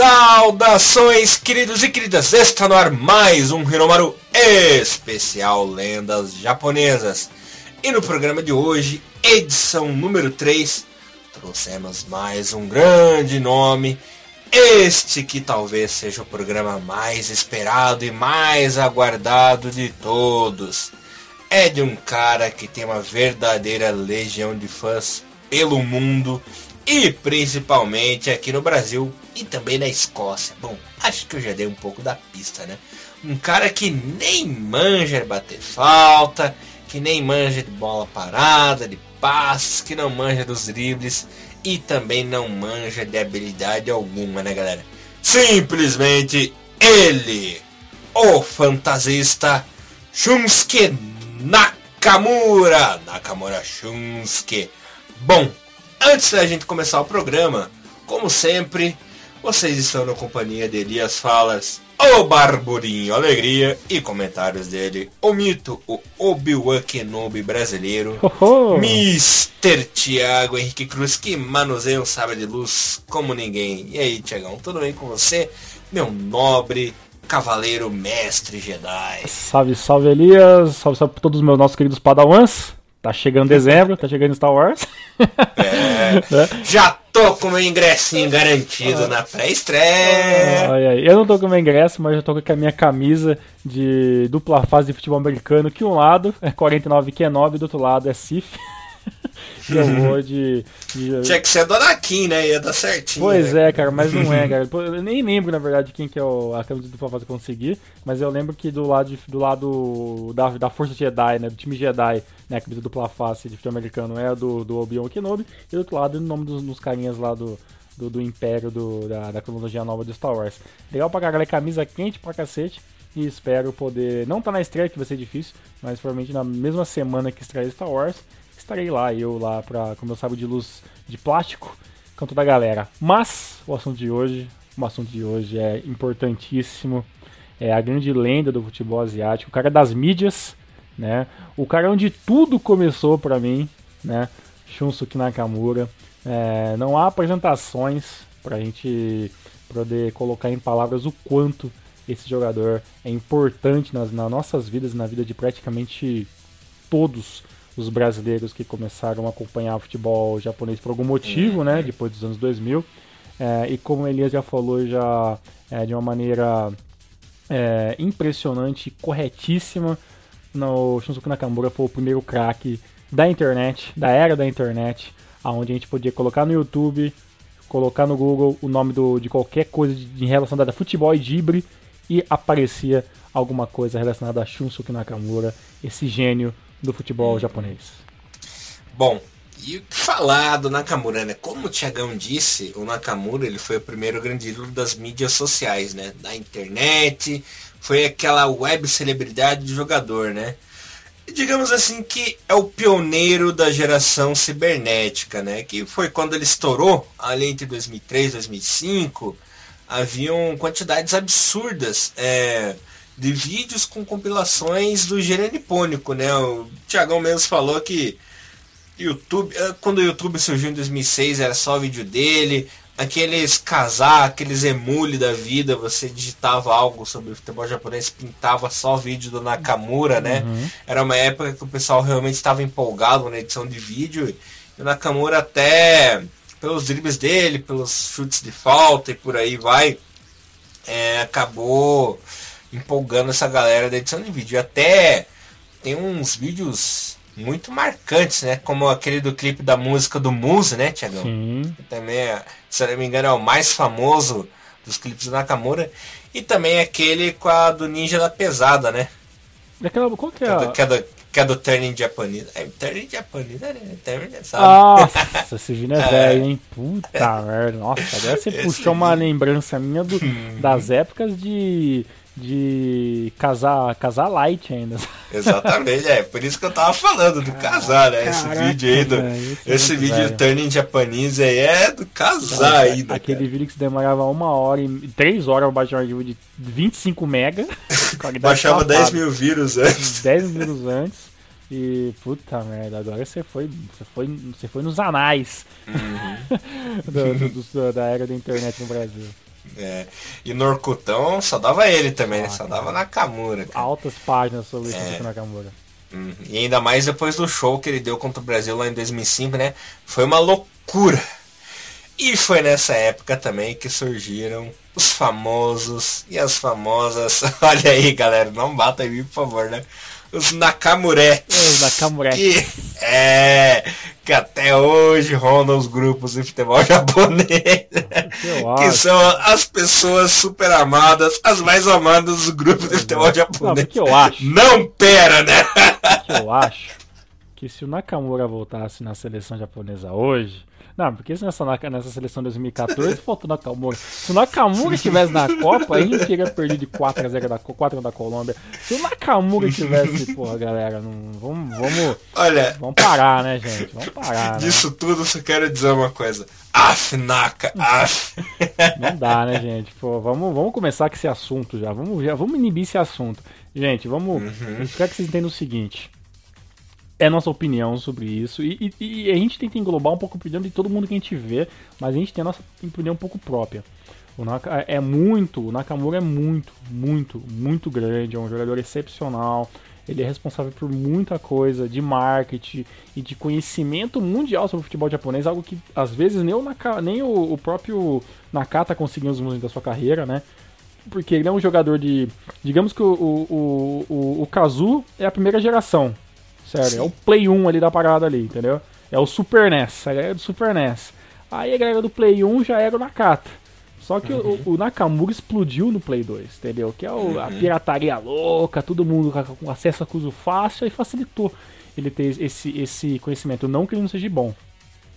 Saudações, queridos e queridas! Está no ar mais um Hiromaru especial Lendas Japonesas. E no programa de hoje, edição número 3, trouxemos mais um grande nome. Este que talvez seja o programa mais esperado e mais aguardado de todos. É de um cara que tem uma verdadeira legião de fãs pelo mundo e principalmente aqui no Brasil e também na Escócia. Bom, acho que eu já dei um pouco da pista, né? Um cara que nem manja de bater falta, que nem manja de bola parada, de passes, que não manja dos dribles e também não manja de habilidade alguma, né, galera? Simplesmente ele, o fantasista Shunsuke Nakamura. Nakamura Shunsuke. Bom, Antes da gente começar o programa, como sempre, vocês estão na companhia de Elias Falas, o Barburinho Alegria e comentários dele, o mito, o Obi-Wan Kenobi brasileiro, oh, Mr. Tiago Henrique Cruz, que manuseia um sabre de luz como ninguém. E aí, Tiagão, tudo bem com você? Meu nobre cavaleiro mestre Jedi. Salve, salve Elias, salve, salve para todos os meus nossos queridos padawans. Tá chegando dezembro, tá chegando Star Wars. É, já tô com meu ingressinho garantido na pré-estreia. Eu não tô com meu ingresso, mas já tô com a minha camisa de dupla fase de futebol americano, que um lado é 49 que é 9 e do outro lado é CIF. vou de, de, Tinha que ser do Anakin, né? Ia dar certinho. Pois né? é, cara, mas não é, cara. Eu nem lembro, na verdade, quem que é o, a camisa do Fafaz conseguir, mas eu lembro que do lado, do lado da, da Força Jedi, né? Do time Jedi, né? A camisa dupla face de futebol americano é a do, do Obi-Wan Kenobi, e do outro lado o nome dos, dos carinhas lá do, do, do Império, do, da, da cronologia nova do Star Wars. Legal pra caralho, camisa quente pra cacete. E espero poder. Não tá na estreia, que vai ser difícil, mas provavelmente na mesma semana que estreia Star Wars estarei lá, eu lá pra, com meu sabre de luz de plástico, com toda a galera. Mas o assunto de hoje, o assunto de hoje é importantíssimo. É a grande lenda do futebol asiático, o cara das mídias, né? O cara onde tudo começou para mim, né? Shunsuke Nakamura. É, não há apresentações pra gente poder colocar em palavras o quanto esse jogador é importante nas, nas nossas vidas, na vida de praticamente todos os brasileiros que começaram a acompanhar o futebol japonês por algum motivo, né, depois dos anos 2000. É, e como Elias já falou já é, de uma maneira é, impressionante, corretíssima, no Shunsuke Nakamura foi o primeiro craque da internet, da era da internet, aonde a gente podia colocar no YouTube, colocar no Google o nome do, de qualquer coisa de, em relação a futebol e dibre e aparecia alguma coisa relacionada a Shunsuke Nakamura, esse gênio do futebol japonês. Bom, e o que falar do Nakamura, né? Como o Tiagão disse, o Nakamura ele foi o primeiro grande ídolo das mídias sociais, né? Da internet, foi aquela web celebridade de jogador, né? E digamos assim que é o pioneiro da geração cibernética, né? Que foi quando ele estourou, ali entre 2003 e 2005, haviam quantidades absurdas é, de vídeos com compilações do gênero nipônico, né? O Tiagão mesmo falou que YouTube, eh, quando o YouTube surgiu em 2006 era só vídeo dele, aqueles casar, aqueles emule da vida, você digitava algo sobre futebol japonês, pintava só vídeo do Nakamura, né? Uhum. Era uma época que o pessoal realmente estava empolgado na edição de vídeo e o Nakamura até pelos dribles dele, pelos chutes de falta e por aí vai, é, acabou empolgando essa galera da edição de vídeo. E até tem uns vídeos muito marcantes, né? Como aquele do clipe da música do Muse, né, Tiagão? Também, é, se eu não me engano, é o mais famoso dos clipes do Nakamura. E também aquele com a do Ninja da Pesada, né? Daquela, qual que é? Que é, do, que é, do, que é do Turning Japanese. É, Turning Japanese, né? Turning, sabe? Nossa, esse vídeo é, é velho, hein? Puta merda. Nossa, agora você esse puxou vídeo. uma lembrança minha do, das épocas de de casar, casar light ainda. Exatamente, é. Por isso que eu tava falando do casar, né? Esse vídeo aí do. Véio, esse é vídeo velho. Turning Japanese aí é do casar ainda. Aquele cara. vídeo que se demorava uma hora e três horas pra baixar um arquivo de 25 mega. Baixava 10 mil vírus antes. 10 vírus antes. E puta merda, agora você foi, você foi, você foi nos anais uhum. do, do, do, da era da internet no Brasil. É. E no Orkutão só dava ele também, ah, só cara. dava Nakamura. Cara. Altas páginas sobre é. o Nakamura. Uhum. E ainda mais depois do show que ele deu contra o Brasil lá em 2005, né? Foi uma loucura. E foi nessa época também que surgiram os famosos e as famosas. Olha aí, galera, não bata em mim, por favor, né? Os Nakamuretes. Os Nakamuretes. Que, é, que até hoje rondam os grupos de futebol japonês. Que, que são as pessoas super amadas, as mais amadas do grupo de futebol japonês. Não, que eu acho. Não pera, né? que eu acho que se o Nakamura voltasse na seleção japonesa hoje, não, porque se nessa, nessa seleção 2014 faltou Nakamura. Se o Nakamura estivesse na Copa, a gente teria perdido de 4x0 da, 4 da Colômbia. Se o Nakamura estivesse, porra, galera, não, vamos, vamos. Olha. Vamos parar, né, gente? Vamos parar. Né? Disso tudo, só quero dizer uma coisa. Af, Naka, af. Não dá, né, gente? Pô, vamos, vamos começar com esse assunto já. Vamos, já, vamos inibir esse assunto. Gente, vamos. Uhum. Espero que vocês entendam o seguinte é nossa opinião sobre isso. E, e, e, a gente tenta englobar um pouco a opinião de todo mundo que a gente vê, mas a gente tem a nossa opinião um pouco própria. O Naka é muito, o Nakamura é muito, muito, muito grande, é um jogador excepcional. Ele é responsável por muita coisa de marketing e de conhecimento mundial sobre o futebol japonês, algo que às vezes nem o, Naka, nem o, o próprio Nakata conseguiu nos momentos da sua carreira, né? Porque ele é um jogador de. Digamos que o, o, o, o Kazu é a primeira geração Sério, é o Play 1 ali da parada ali, entendeu? É o Super NES, a galera do Super NES. Aí a galera do Play 1 já era o Nakata. Só que uhum. o, o, Nakamura explodiu no Play 2, entendeu? Que é o, uhum. a pirataria louca, todo mundo com acesso a custo fácil, e facilitou ele ter esse, esse conhecimento. Não que ele não seja bom.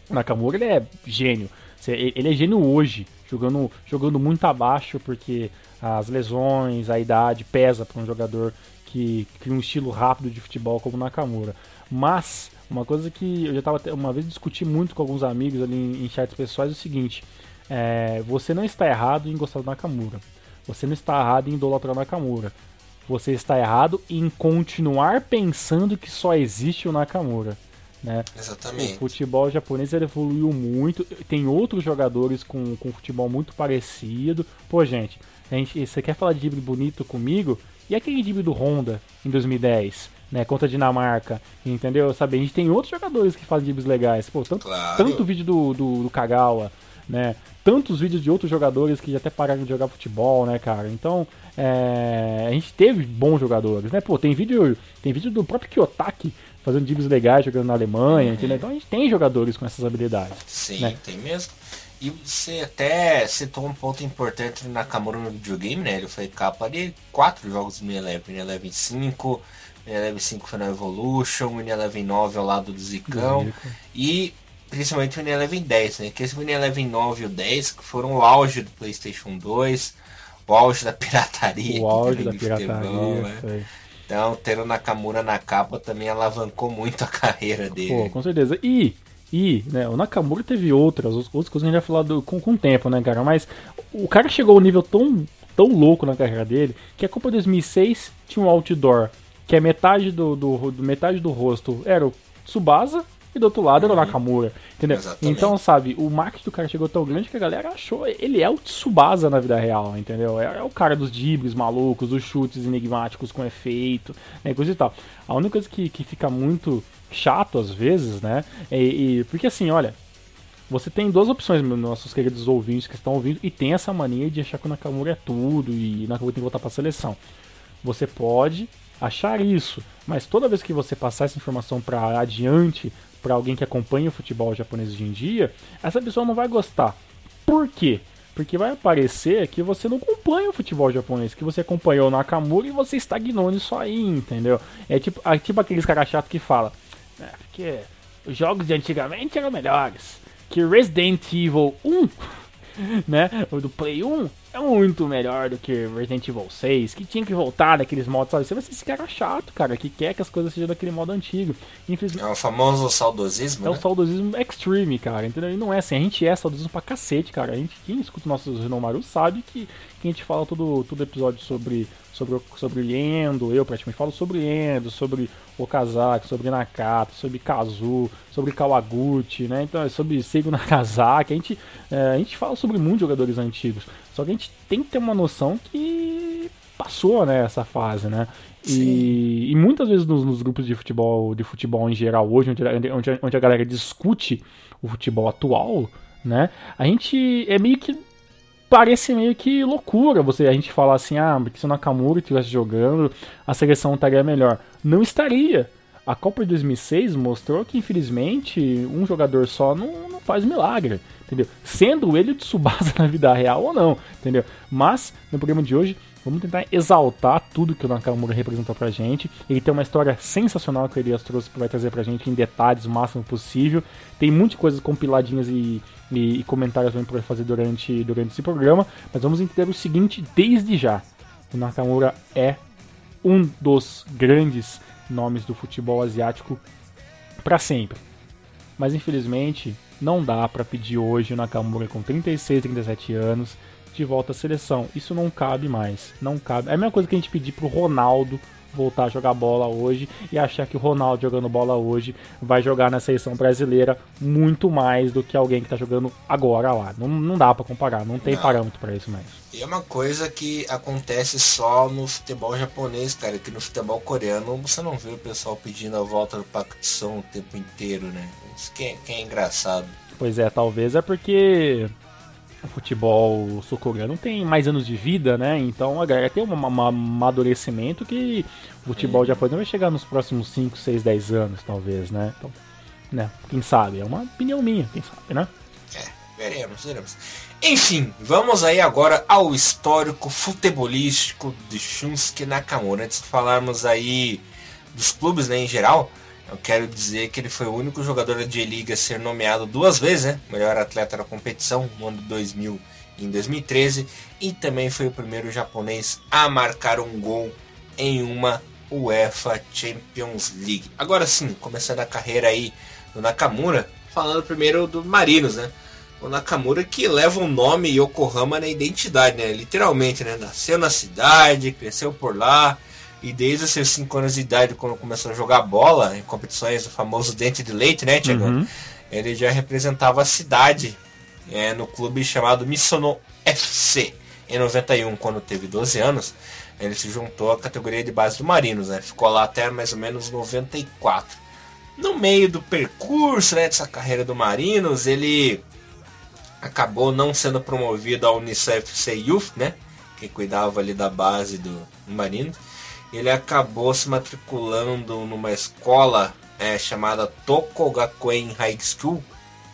O Nakamura ele é gênio. Ele é gênio hoje, jogando, jogando muito abaixo, porque as lesões, a idade pesa para um jogador que cria um estilo rápido de futebol como Nakamura. Mas uma coisa que eu já estava uma vez discuti muito com alguns amigos ali em, em chats pessoais é o seguinte: é, você não está errado em gostar do Nakamura. Você não está errado em idolatrar o Nakamura. Você está errado em continuar pensando que só existe o Nakamura. Né? Exatamente. O futebol japonês evoluiu muito. Tem outros jogadores com, com futebol muito parecido. Pô, gente, a gente, você quer falar de drible bonito comigo? E aquele drible do Honda em 2010, né, contra a Dinamarca, entendeu? Sabe, a gente tem outros jogadores que fazem dribles legais. Pô, tanto, claro. tanto vídeo do, do, do Kagawa, né? Tantos vídeos de outros jogadores que já até pararam de jogar futebol, né, cara? Então, é, a gente teve bons jogadores, né? Pô, tem vídeo, tem vídeo do próprio Kiyotaki fazendo dribles legais jogando na Alemanha, uhum. entendeu? Então a gente tem jogadores com essas habilidades. Sim, né? tem mesmo. E você até citou um ponto importante na Nakamura no videogame, né? Ele foi capa de quatro jogos do Eleven, Eleven 5, Eleven 5 foi na Evolution, Eleven 9 ao lado do Zicão e principalmente o Eleven 10, né? Que esse Eleven 9 e o 10 que foram o auge do PlayStation 2, o auge da pirataria. O auge da pirataria, futebol, né? Então, ter o Nakamura na capa também alavancou muito a carreira dele. Pô, com certeza. E e né, o Nakamura teve outras, outras coisas que a gente vai falar do, com, com o tempo, né, cara? Mas o cara chegou a um nível tão, tão louco na carreira dele que a Copa 2006 tinha um outdoor que é metade do, do, do metade do rosto era o Tsubasa e do outro lado uhum. era o uhum. Nakamura, entendeu? Exatamente. Então, sabe, o marketing do cara chegou tão grande que a galera achou, ele é o Tsubasa na vida real, entendeu? É, é o cara dos dribles malucos, dos chutes enigmáticos com efeito, né, coisa e tal. A única coisa que, que fica muito chato às vezes, né? E, e, porque assim, olha, você tem duas opções, nossos queridos ouvintes que estão ouvindo, e tem essa mania de achar que o Nakamura é tudo e Nakamura tem que voltar para a seleção. Você pode achar isso, mas toda vez que você passar essa informação para adiante para alguém que acompanha o futebol japonês hoje em dia, essa pessoa não vai gostar. Por quê? Porque vai parecer que você não acompanha o futebol japonês, que você acompanhou o Nakamura e você estagnou nisso aí, entendeu? É tipo, é tipo aqueles caras chatos que falam é, porque os jogos de antigamente eram melhores. Que Resident Evil 1, né? O do Play 1, é muito melhor do que Resident Evil 6, que tinha que voltar daqueles modos, sabe? Você vai ser esse cara chato, cara, que quer que as coisas sejam daquele modo antigo. Infelizmente, é o famoso saudosismo, É né? o saudosismo extreme, cara, entendeu? E não é assim, a gente é saudosismo pra cacete, cara. A gente, quem escuta nossos Renomaru sabe que, que a gente fala todo, todo episódio sobre, sobre, sobre Endo, eu praticamente falo sobre Endo, sobre Okazaki, sobre Nakata, sobre Kazu, sobre Kawaguchi, né? Então é sobre Seigo Nakazaki. A gente, é, a gente fala sobre muitos jogadores antigos. Só que a gente tem que ter uma noção que passou né, essa fase, né? E, e, muitas vezes nos, nos, grupos de futebol, de futebol em geral hoje, onde, onde, onde a galera discute o futebol atual, né? A gente é meio que parece meio que loucura você a gente falar assim, ah, porque se o Nakamura estivesse jogando, a seleção estaria melhor. Não estaria. A Copa de 2006 mostrou que, infelizmente, um jogador só não, não faz milagre, entendeu? Sendo ele o Tsubasa na vida real ou não, entendeu? Mas, no programa de hoje, vamos tentar exaltar tudo que o Nakamura representou pra gente. Ele tem uma história sensacional que o Elias trouxe, que vai trazer pra gente em detalhes o máximo possível. Tem muitas coisas compiladinhas e, e, e comentários também pra fazer durante, durante esse programa, mas vamos entender o seguinte desde já. O Nakamura é um dos grandes nomes do futebol asiático para sempre. Mas infelizmente não dá para pedir hoje o Nakamura com 36, 37 anos de volta à seleção. Isso não cabe mais. Não cabe. É a mesma coisa que a gente pedir pro Ronaldo voltar a jogar bola hoje e achar que o Ronaldo jogando bola hoje vai jogar na seleção brasileira muito mais do que alguém que tá jogando agora lá. Não, não dá para comparar, não tem não. parâmetro para isso mais. E é uma coisa que acontece só no futebol japonês, cara, que no futebol coreano você não vê o pessoal pedindo a volta do Pakutsão o tempo inteiro, né? Isso que é, que é engraçado. Pois é, talvez é porque o futebol sul-coreano tem mais anos de vida, né? Então a galera tem um, amadurecimento que o futebol japonês vai chegar nos próximos 5, 6, 10 anos, talvez, né? Então, né? Quem sabe? É uma opinião minha, quem sabe, né? É, veremos, veremos. Enfim, vamos aí agora ao histórico futebolístico de Shunsuke Nakamura. Antes de falarmos aí dos clubes né, em geral, eu quero dizer que ele foi o único jogador da J-League a ser nomeado duas vezes, né? Melhor atleta da competição, no ano de 2000 e em 2013. E também foi o primeiro japonês a marcar um gol em uma UEFA Champions League. Agora sim, começando a carreira aí do Nakamura, falando primeiro do Marinos, né? O Nakamura que leva o nome Yokohama na identidade, né? Literalmente, né? Nasceu na cidade, cresceu por lá e desde os seus 5 anos de idade, quando começou a jogar bola em competições, o famoso dente de leite, né, Tiago? Uhum. Ele já representava a cidade é, no clube chamado Missono FC. Em 91, quando teve 12 anos, ele se juntou à categoria de base do Marinos, né? Ficou lá até mais ou menos 94. No meio do percurso né, dessa carreira do Marinos, ele acabou não sendo promovido ao Unicef FC Youth, né? Que cuidava ali da base do Marinos ele acabou se matriculando numa escola é, chamada Tokogakuen High School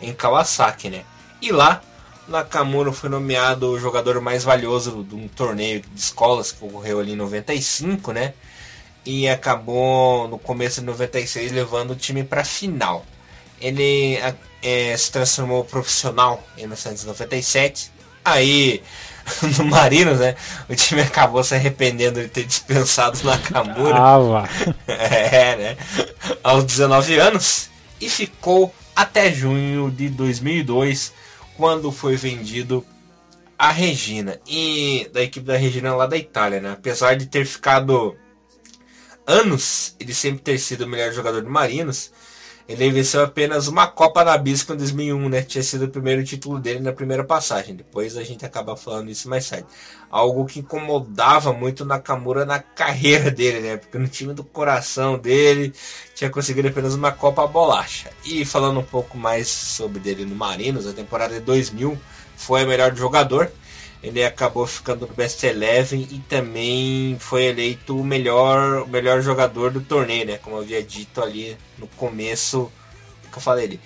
em Kawasaki, né? E lá Nakamura foi nomeado o jogador mais valioso de um torneio de escolas que ocorreu ali em 95, né? E acabou no começo de 96 levando o time para a final. Ele é, se transformou profissional em 1997. Aí no Marinos, né? O time acabou se arrependendo de ter dispensado o Nakamura. Ah, é, né? Aos 19 anos. E ficou até junho de 2002, quando foi vendido a Regina. E da equipe da Regina lá da Itália, né? Apesar de ter ficado anos, ele sempre ter sido o melhor jogador do Marinos ele venceu apenas uma Copa na Bisco em 2001, né? Tinha sido o primeiro título dele na primeira passagem. Depois a gente acaba falando isso mais tarde. Algo que incomodava muito Nakamura na carreira dele, né? Porque no time do coração dele tinha conseguido apenas uma Copa Bolacha. E falando um pouco mais sobre dele no Marinos, a temporada de 2000 foi a melhor jogador ele acabou ficando no Best Eleven e também foi eleito o melhor, o melhor jogador do torneio, né? Como eu havia dito ali no começo que eu falei ali.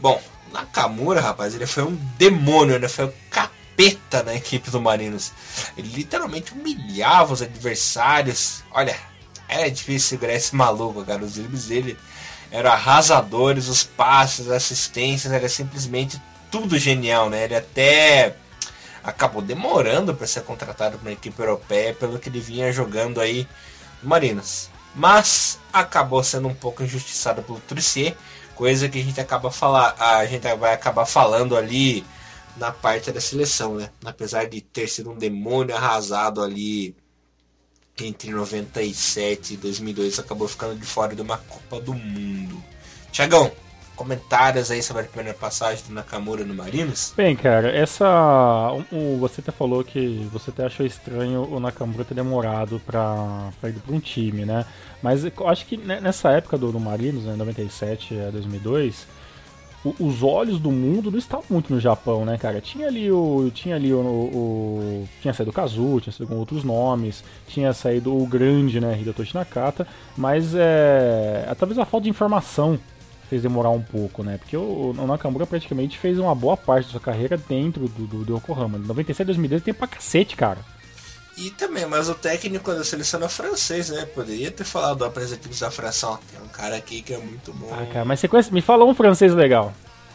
Bom, Nakamura, rapaz, ele foi um demônio, né? Foi um capeta na equipe do Marinos. Ele literalmente humilhava os adversários. Olha, era difícil segurar esse maluco, cara. Os dribles dele eram arrasadores, os passes, as assistências, era simplesmente tudo genial, né? Ele até acabou demorando para ser contratado para uma equipe europeia pelo que ele vinha jogando aí no Marinos. Mas acabou sendo um pouco injustiçado pelo Trissier, coisa que a gente acaba falar, a gente vai acabar falando ali na parte da seleção, né? Apesar de ter sido um demônio arrasado ali entre 97 e 2002, acabou ficando de fora de uma Copa do Mundo. Tiagão, comentários aí sobre a primeira passagem do Nakamura no Marinos? Bem, cara, essa. O, você até falou que você até achou estranho o Nakamura ter demorado pra, pra ir pra um time, né? Mas eu acho que nessa época do, do Marinos, né, 97 a 2002, o, os olhos do mundo não estavam muito no Japão, né, cara? Tinha ali o. Tinha ali o. o tinha saído o Kazu, tinha saído com outros nomes, tinha saído o grande, né, Hidetoshi Nakata, mas é. Talvez a falta de informação fez demorar um pouco, né? Porque o, o Nakamura praticamente fez uma boa parte da sua carreira dentro do, do, do Yokohama. 97 2010 tem pra cacete, cara. E também, mas o técnico da seleção é francês, né? Poderia ter falado do apresentativo da fração. Tem um cara aqui que é muito bom. Ah, cara, mas você conhece? Me fala um francês legal.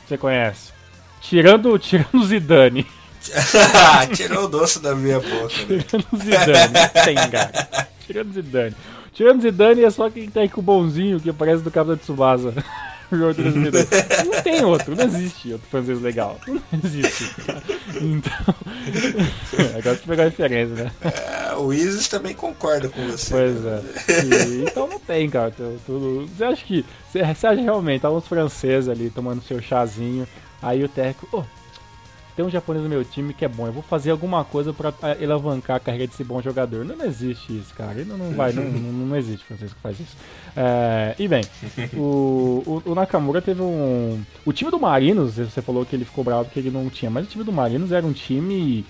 Você conhece? Tirando, tirando o Zidane. Tirou o doce da minha boca. Né? Tirando o Zidane. tem, cara. Tirando o Zidane. Tirando Zidane é só quem tá aí com o bonzinho que aparece do cabo da Tsubasa. Não tem outro, não existe outro francês legal. Não existe. Então. Agora você pegar a referência, né? É, o Isis também concorda com você. Pois é. E, então não tem, cara. Tudo, você acha que. Você, você acha realmente, tá uns franceses ali tomando seu chazinho. Aí o técnico, oh, tem um japonês no meu time que é bom, eu vou fazer alguma coisa para alavancar a carreira desse bom jogador. Não, não existe isso, cara. Não, não vai, não, não, não existe francês que faz isso. É, e bem, o, o, o, Nakamura teve um. O time do Marinos, você falou que ele ficou bravo porque ele não tinha, mas o time do Marinos era um time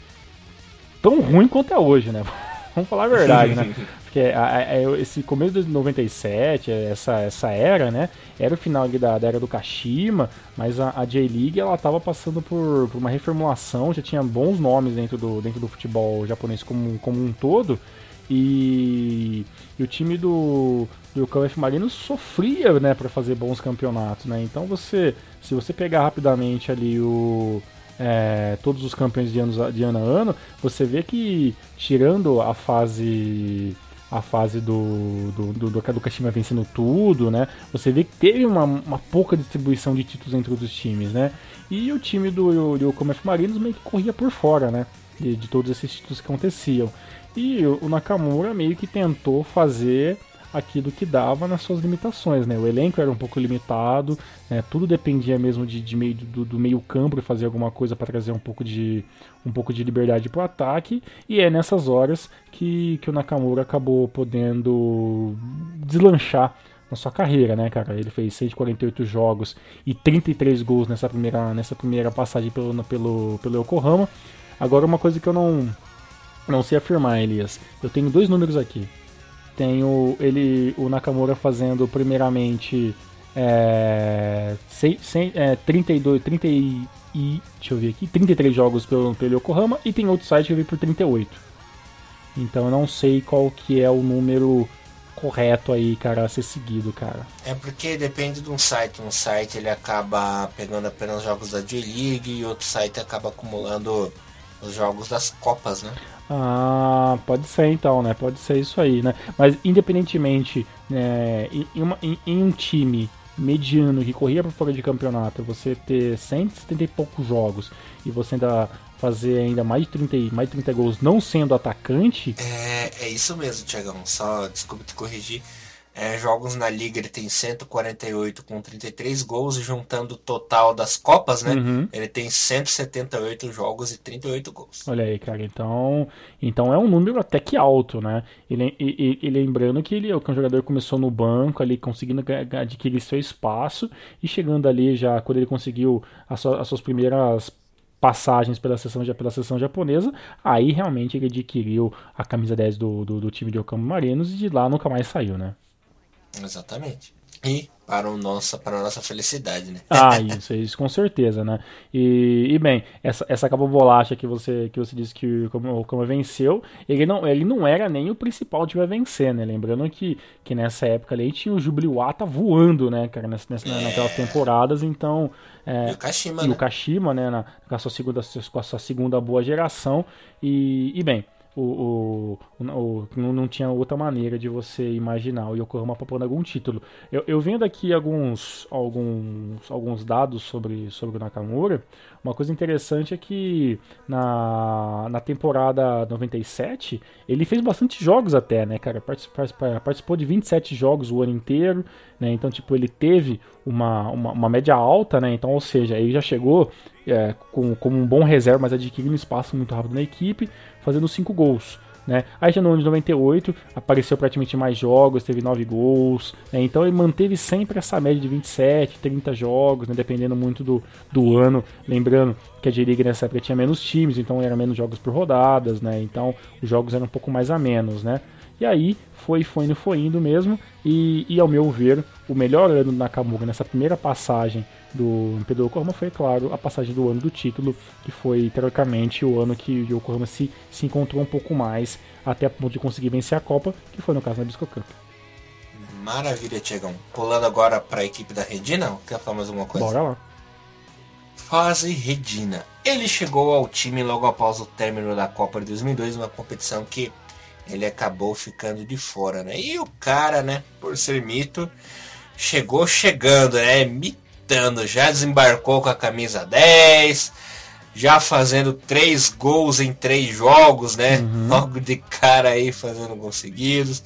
tão ruim quanto é hoje, né? Vamos falar a verdade, né? A, a, esse começo de 97, essa, essa era, né? Era o final da, da era do Kashima, mas a, a J-League ela tava passando por, por, uma reformulação, já tinha bons nomes dentro do, dentro do futebol japonês como, como um todo. E, e o time do, do Yokohama F Marinos sofria, né, para fazer bons campeonatos, né? Então você, se você pegar rapidamente ali o é, todos os campeões de, anos, de ano a ano, você vê que tirando a fase a fase do, do, do, do, do Kashima vencendo tudo, né? Você vê que teve uma, uma pouca distribuição de títulos entre os times, né? E o time do Yokohama F Marinos meio que corria por fora, né? De, de todos esses títulos que aconteciam. E o Nakamura meio que tentou fazer aquilo que dava nas suas limitações, né? O elenco era um pouco limitado, né? tudo dependia mesmo de, de meio do, do, meio campo fazer alguma coisa para trazer um pouco de um pouco de liberdade para o ataque e é nessas horas que, que o Nakamura acabou podendo deslanchar na sua carreira, né, cara? Ele fez 148 jogos e 33 gols nessa primeira, nessa primeira passagem pelo, pelo, pelo Yokohama. Agora, uma coisa que eu não, não sei afirmar, Elias. Eu tenho dois números aqui. Tenho ele, o Nakamura fazendo primeiramente é, 100, é, 32, 30 e, deixa eu ver aqui, 33 jogos pelo, pelo Yokohama e tem outro site que eu vi por 38. Então eu não sei qual que é o número correto aí, cara, a ser seguido, cara. É porque depende de um site. Um site ele acaba pegando apenas jogos da J-League e outro site acaba acumulando os jogos das Copas, né? Ah, pode ser então, né? Pode ser isso aí, né? Mas independentemente, né, em, uma, em, em um time mediano que corria para fora de campeonato, você ter 170 e poucos jogos e você ainda fazer ainda mais de 30, mais de 30 gols não sendo atacante. É, é isso mesmo, Tiagão. Só desculpa te corrigir é, jogos na liga ele tem 148 com 33 gols e juntando o total das copas, né? Uhum. Ele tem 178 jogos e 38 gols. Olha aí, cara. Então, então é um número até que alto, né? E, e, e lembrando que ele que é um jogador começou no banco ali conseguindo adquirir seu espaço e chegando ali já quando ele conseguiu as, suas, as suas primeiras passagens pela seleção, pela seleção japonesa, aí realmente ele adquiriu a camisa 10 do, do, do time de Okama Marinos e de lá nunca mais saiu, né? Exatamente. E para, o nossa, para a nossa felicidade, né? Ah, isso, isso com certeza, né? E, e bem, essa, essa capa bolacha que você, que você disse que o Como venceu, ele não, ele não era nem o principal time a vencer, né? Lembrando que, que nessa época ali tinha o Jubiluata voando, né, cara, nessa, nessa, é. naquelas temporadas, então. É, e o Kashima, e né? o Kashima, né, na, com, a sua segunda, com a sua segunda boa geração. E, e bem, o, o, o, não, não tinha outra maneira de você imaginar o Yokohama papando algum título. Eu, eu vendo aqui alguns, alguns, alguns dados sobre, sobre o Nakamura. Uma coisa interessante é que na, na temporada 97 ele fez bastante jogos até, né, cara? Participou, participou de 27 jogos o ano inteiro, né? Então, tipo, ele teve uma, uma, uma média alta, né? Então, ou seja, ele já chegou é, com, como um bom reserva, mas adquirindo espaço muito rápido na equipe, fazendo 5 gols. Né? Aí já no ano de 98 apareceu praticamente mais jogos, teve 9 gols, né? então ele manteve sempre essa média de 27, 30 jogos, né? dependendo muito do, do ano. Lembrando que a J-League nessa época tinha menos times, então era menos jogos por rodadas, né? então os jogos eram um pouco mais a menos. Né? E aí foi, foi indo, foi indo mesmo, e, e ao meu ver, o melhor ano do Nakamura nessa primeira passagem do Pedro Yokohama foi, claro, a passagem do ano do título, que foi, teoricamente, o ano que o Yokohama se, se encontrou um pouco mais, até a ponto de conseguir vencer a Copa, que foi no caso na Bisco Cup. Maravilha, Tiagão. Pulando agora para a equipe da Redina, quer falar mais alguma coisa? Bora lá. Fase Redina. Ele chegou ao time logo após o término da Copa de 2002, uma competição que ele acabou ficando de fora, né? E o cara, né, por ser mito, chegou chegando, né? Mitando, já desembarcou com a camisa 10, já fazendo três gols em três jogos, né? Uhum. Logo de cara aí fazendo gols seguidos.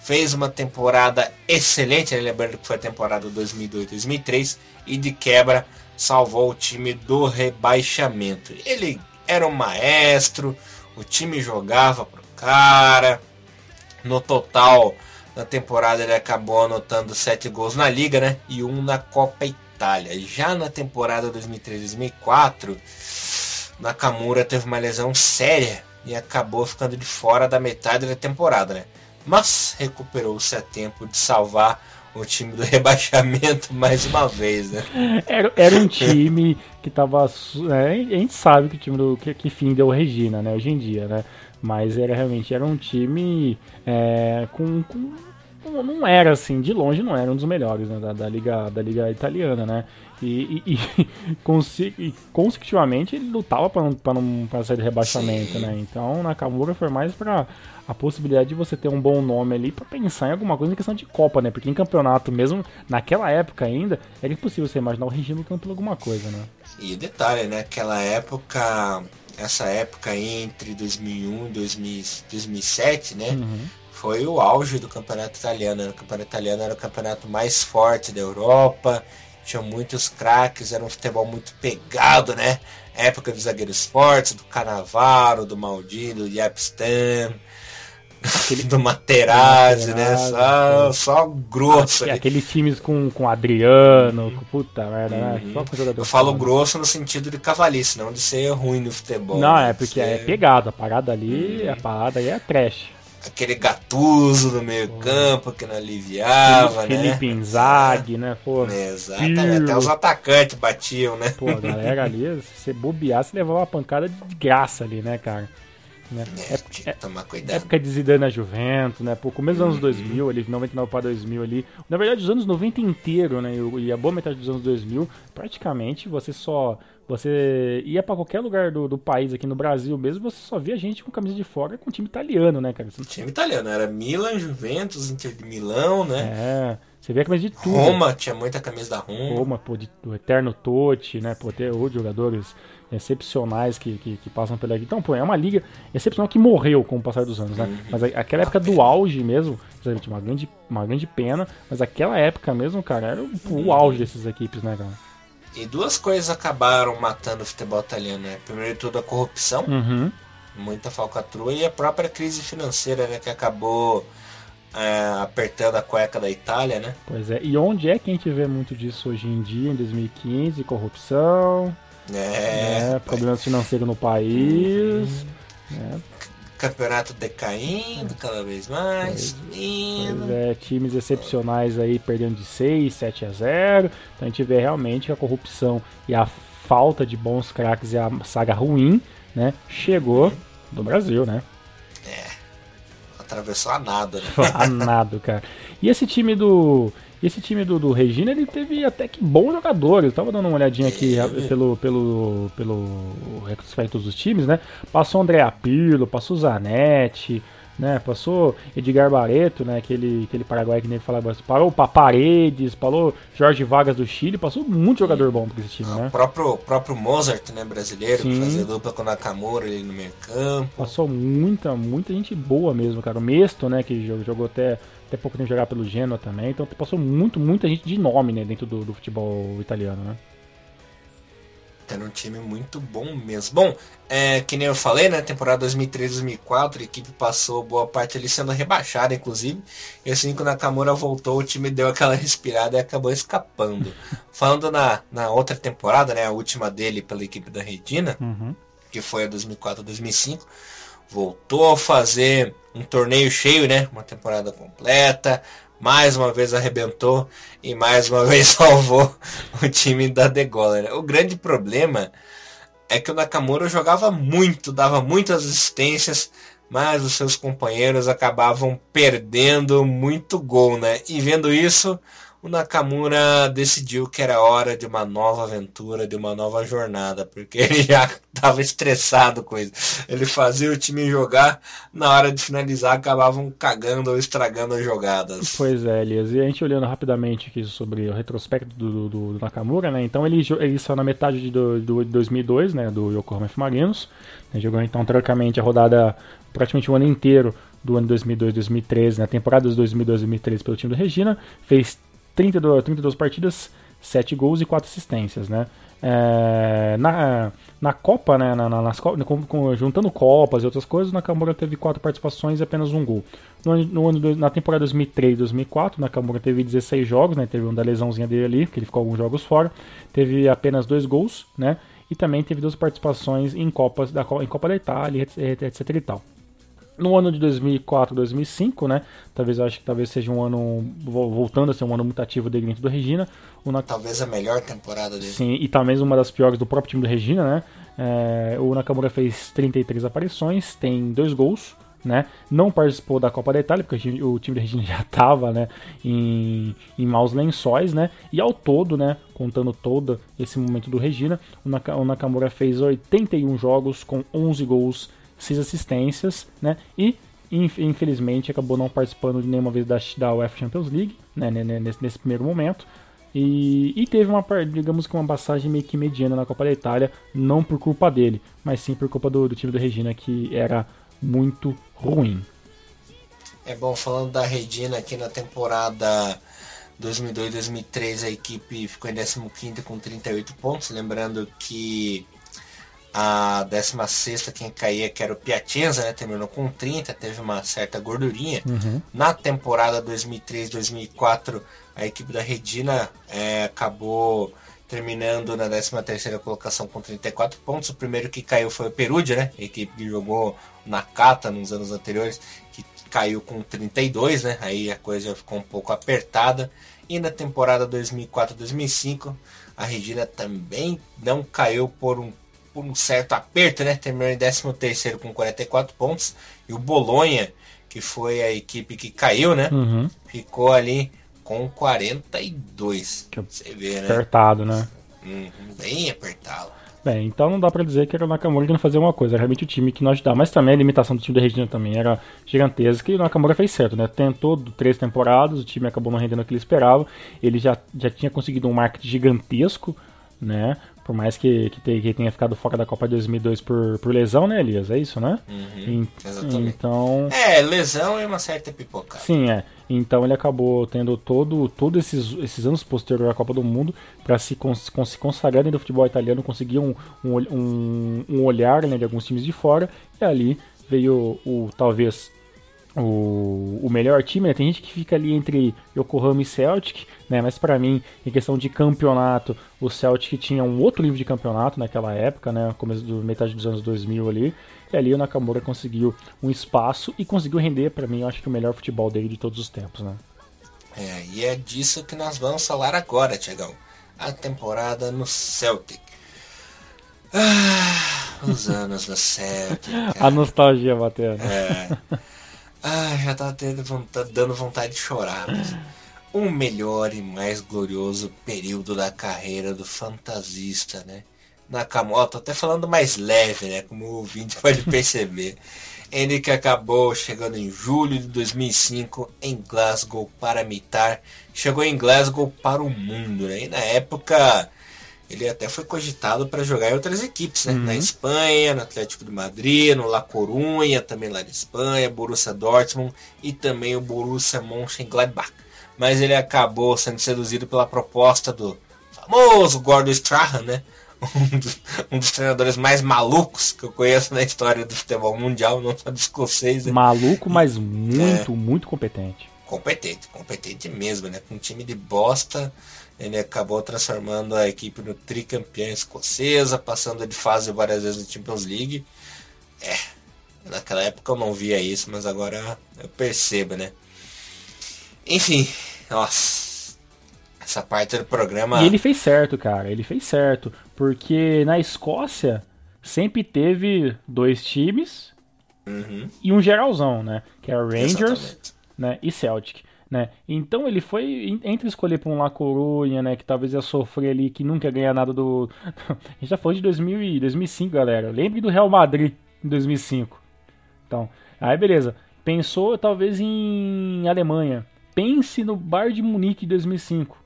Fez uma temporada excelente, né? lembrando que foi a temporada 2002-2003 e de quebra salvou o time do rebaixamento. Ele era um maestro, o time jogava pro cara. No total, na temporada ele acabou anotando 7 gols na Liga, né? E um na Copa Itália. Já na temporada 2003-2004, Nakamura teve uma lesão séria e acabou ficando de fora da metade da temporada, né? Mas recuperou-se a tempo de salvar o time do rebaixamento mais uma vez, né? Era, era um time que tava. É, a gente sabe que o time do. Que, que fim deu Regina, né? Hoje em dia, né? Mas era realmente era um time é, com, com não era assim, de longe não era um dos melhores né, da, da, liga, da liga italiana, né? E, e, e, consecutivamente ele lutava para não, não pra sair de rebaixamento, Sim. né? Então Nakamura foi mais para a possibilidade de você ter um bom nome ali para pensar em alguma coisa em questão de Copa, né? Porque em campeonato mesmo, naquela época ainda, era impossível você imaginar o Regino lutando alguma coisa, né? E detalhe, né? Aquela época essa época entre 2001 e 2007, né? Uhum. Foi o auge do campeonato italiano. O campeonato italiano era o campeonato mais forte da Europa. Tinha muitos craques, era um futebol muito pegado, né? Época dos zagueiros fortes, do Canavaro, do Maldini, do Yapstam Aquele, do Materazzi, né? Só, só grosso. Aquele, aqueles times com, com Adriano, com puta merda, né? Só com jogador Eu falo grosso no sentido de cavalice, não de ser ruim no futebol. Não, é porque ser... é pegado. A parada ali, uhum. a parada aí é trash. Aquele gatuso no meio campo que não aliviava, Felipe, né? Felipe Inzaghi, né? Pô, Exatamente, até os atacantes batiam, né? Pô, a galera ali, se você bobear, você levava uma pancada de graça ali, né, cara? Né? É, é, tomar cuidado. Época de Zidane na Juventus, né? Pô, começo dos anos 2000, uhum. ali, 99 para 2000 ali. Na verdade, os anos 90 inteiro, né? E a boa metade dos anos 2000, praticamente você só você ia para qualquer lugar do, do país aqui no Brasil mesmo, você só via gente com camisa de fora com time italiano, né, cara? Você... Time italiano, era Milan, Juventus, Inter de Milão, né? É. Você vê a camisa de tudo. Roma, tinha muita camisa da Roma. Roma, pô, de, do Eterno Totti, né? Pô, ter outros jogadores excepcionais que, que, que, passam pela Então, pô, é uma liga excepcional que morreu com o passar dos anos, né? Mas aquela época do auge mesmo, uma grande, uma grande pena, mas aquela época mesmo, cara, era o, o auge dessas equipes, né, cara? E duas coisas acabaram matando o futebol italiano, né? Primeiro de tudo a corrupção, uhum. muita falcatrua, e a própria crise financeira, né? Que acabou é, apertando a cueca da Itália, né? Pois é, e onde é que a gente vê muito disso hoje em dia, em 2015? Corrupção, é, né? problemas financeiros no país. Uhum. Né? campeonato decaindo cada vez mais. Pois é, times excepcionais aí perdendo de 6, 7 a 0. Então a gente vê realmente que a corrupção e a falta de bons craques e a saga ruim, né, chegou no Brasil, né? É. Atravessou a nada, né? a nada, cara. E esse time do esse time do, do Regina, ele teve até que bons jogadores. Eu tava dando uma olhadinha aqui pelo, pelo, pelo retrospecto dos times, né? Passou André Pirlo, passou Zanetti, né? Passou Edgar Bareto, né? Aquele, aquele paraguai que nem falava, parou Paredes, falou Jorge Vargas do Chile, passou muito jogador bom pra esse time, né? O próprio, próprio Mozart, né, brasileiro, Sim. que fazia dupla com o Nakamura ali no meio campo. Passou muita, muita gente boa mesmo, cara. O Mesto, né, que jogou até até pouco tempo jogar pelo Genoa também. Então passou muito, muita gente de nome né, dentro do, do futebol italiano, né? Era um time muito bom mesmo. Bom, é, que nem eu falei, né? Temporada 2003-2004, a equipe passou boa parte ali sendo rebaixada, inclusive. E assim que o Nakamura voltou, o time deu aquela respirada e acabou escapando. Falando na, na outra temporada, né? A última dele pela equipe da Redina, uhum. que foi a 2004-2005 voltou a fazer um torneio cheio, né? Uma temporada completa. Mais uma vez arrebentou e mais uma vez salvou o time da Degola. O grande problema é que o Nakamura jogava muito, dava muitas assistências, mas os seus companheiros acabavam perdendo muito gol, né? E vendo isso, o Nakamura decidiu que era hora de uma nova aventura, de uma nova jornada, porque ele já estava estressado com isso. Ele fazia o time jogar, na hora de finalizar acabavam cagando ou estragando as jogadas. Pois é, Elias. E a gente olhando rapidamente aqui sobre o retrospecto do, do, do Nakamura, né? Então ele, ele saiu na metade de do, do 2002, né? Do Yokohama F. Marinos. Né, jogou então, teoricamente, a rodada praticamente o ano inteiro do ano 2002-2013, na né, temporada de 2002-2013 pelo time do Regina, fez 32, 32 partidas, 7 gols e 4 assistências, né? É, na, na Copa, né, na, nas, com, com, juntando Copas e outras coisas, o Nakamura teve 4 participações e apenas um gol. No, no ano, na temporada 2003-2004, o Nakamura teve 16 jogos, né, teve uma da lesãozinha dele ali, que ele ficou alguns jogos fora, teve apenas 2 gols, né, e também teve duas participações em Copas da, em Copa da Itália, etc, etc e tal. No ano de 2004, 2005, né? Talvez eu acho que talvez seja um ano voltando a ser um ano muito ativo dele dentro do Regina. O Talvez a melhor temporada dele. Sim, e talvez uma das piores do próprio time do Regina, né? É, o Nakamura fez 33 aparições, tem dois gols, né? Não participou da Copa da Itália, porque o time do Regina já estava né, em, em maus lençóis, né? E ao todo, né, contando todo esse momento do Regina, o Nakamura fez 81 jogos com 11 gols seis assistências, né? E infelizmente acabou não participando de nenhuma vez da, da UEFA Champions League, né? Nesse, nesse primeiro momento. E, e, teve uma, digamos que uma passagem meio que mediana na Copa da Itália, não por culpa dele, mas sim por culpa do, do time do Regina, que era muito ruim. É bom, falando da Regina aqui na temporada 2002-2003, a equipe ficou em 15 com 38 pontos, lembrando que a 16 quem caía, que era o Piacenza, né, terminou com 30, teve uma certa gordurinha. Uhum. Na temporada 2003-2004, a equipe da Redina é, acabou terminando na 13 colocação com 34 pontos. O primeiro que caiu foi o Perugia, né, a equipe que jogou na Cata nos anos anteriores, que caiu com 32, né, aí a coisa ficou um pouco apertada. E na temporada 2004-2005, a Regina também não caiu por um por um certo aperto, né? Terminou em 13 com 44 pontos. E o Bolonha, que foi a equipe que caiu, né? Uhum. Ficou ali com 42. Que Você vê, né? Apertado, né? Uhum, bem apertado. Bem, então não dá pra dizer que era o Nakamura que não fazia uma coisa, era realmente o time que não ajudava. Mas também a limitação do time da Regina também era gigantesca e o Nakamura fez certo, né? Tentou três temporadas, o time acabou não rendendo o que ele esperava. Ele já, já tinha conseguido um marketing gigantesco, né? Por mais que, que, tenha ficado fora da Copa de 2002 por, por lesão, né, Elias? É isso, né? Uhum, exatamente. Então... É, lesão e uma certa pipocada. Sim, é. Então ele acabou tendo todo, todos esses, esses anos posteriores à Copa do Mundo para se, cons se consagrar dentro do futebol italiano, conseguir um, um, um, um olhar né, de alguns times de fora, e ali veio o, talvez o, o melhor time, né? Tem gente que fica ali entre Yokohama e Celtic, né? Mas para mim, em questão de campeonato, o Celtic tinha um outro livro de campeonato naquela época, né? Começo do metade dos anos 2000 ali. E ali o Nakamura conseguiu um espaço e conseguiu render para mim, eu acho que o melhor futebol dele de todos os tempos, né? É, e é disso que nós vamos falar agora, Tiagão. A temporada no Celtic. Ah, os anos no Celtic. Cara. A nostalgia batendo. É. Ah, já tá tendo vontade, dando vontade de chorar. Mas o melhor e mais glorioso período da carreira do fantasista, né? Nakamura, tô até falando mais leve, né? Como o ouvinte pode perceber. Ele que acabou chegando em julho de 2005 em Glasgow para mitar. Chegou em Glasgow para o mundo, né? E na época ele até foi cogitado para jogar em outras equipes, né? Uhum. Na Espanha, no Atlético de Madrid, no La Coruña, também lá na Espanha, Borussia Dortmund e também o Borussia Mönchengladbach. Mas ele acabou sendo seduzido pela proposta do famoso Gordon Strahan, né? Um dos, um dos, treinadores mais malucos que eu conheço na história do futebol mundial, não só do escocês. Né? Maluco, mas muito, é, muito competente. Competente, competente mesmo, né? Com um time de bosta, ele acabou transformando a equipe no tricampeão escocesa, passando de fase várias vezes no Champions League. É, naquela época eu não via isso, mas agora eu percebo, né? Enfim, nossa, essa parte do programa. E ele fez certo, cara, ele fez certo, porque na Escócia sempre teve dois times uhum. e um geralzão, né? Que era Rangers né, e Celtic. Né? Então ele foi entre escolher para um La Coruña, né, que talvez ia sofrer ali, que nunca ia ganhar nada do. a gente já falou de 2000 e 2005, galera. Lembre do Real Madrid em 2005. Então, aí beleza. Pensou talvez em Alemanha. Pense no Bar de Munique de 2005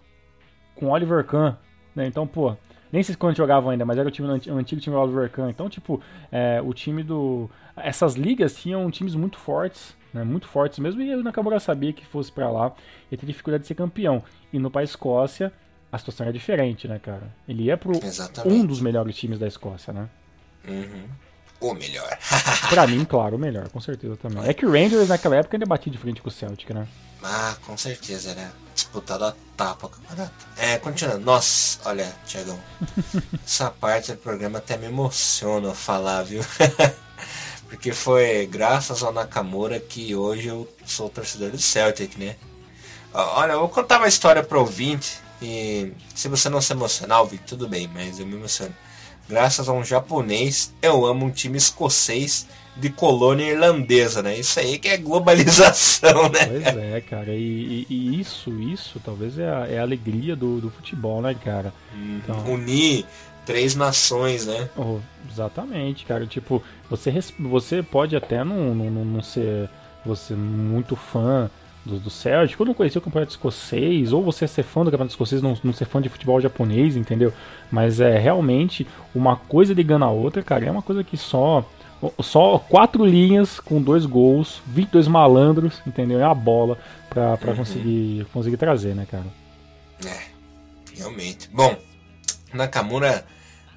com Oliver Kahn, né? Então, pô, nem sei quando jogavam ainda, mas era o time o antigo time do Oliver Kahn. Então, tipo, é, o time do essas ligas tinham times muito fortes né, muito fortes mesmo, e o Nakamura sabia que fosse para lá, ele teria dificuldade de ser campeão. E no para a Escócia, a situação era diferente, né, cara? Ele ia pro Exatamente. um dos melhores times da Escócia, né? Uhum. O melhor. pra mim, claro, o melhor, com certeza também. É que o Rangers naquela época ainda batia de frente com o Celtic, né? Ah, com certeza, era disputado a tapa o campeonato. É, continuando. Nossa, olha, Tiagão. essa parte do programa até me emociona falar, viu? Porque foi graças ao Nakamura que hoje eu sou torcedor do Celtic, né? Olha, eu vou contar uma história pro ouvinte. E se você não se emocionar, ouvinte, tudo bem, mas eu me emociono. Graças a um japonês, eu amo um time escocês de colônia irlandesa, né? Isso aí que é globalização, né? Pois é, cara. E, e, e isso, isso talvez é a, é a alegria do, do futebol, né, cara? Uhum. Então... Unir três nações, né? Oh, exatamente, cara. Tipo, você, você pode até não, não, não ser você muito fã do, do Celtic, ou não conhecer o campeonato escocês, ou você ser fã do campeonato escocês, não, não ser fã de futebol japonês, entendeu? Mas é realmente uma coisa ligando a outra, cara. É uma coisa que só só quatro linhas com dois gols, 22 malandros, entendeu? É a bola pra, pra uhum. conseguir, conseguir trazer, né, cara? É, realmente. Bom, Nakamura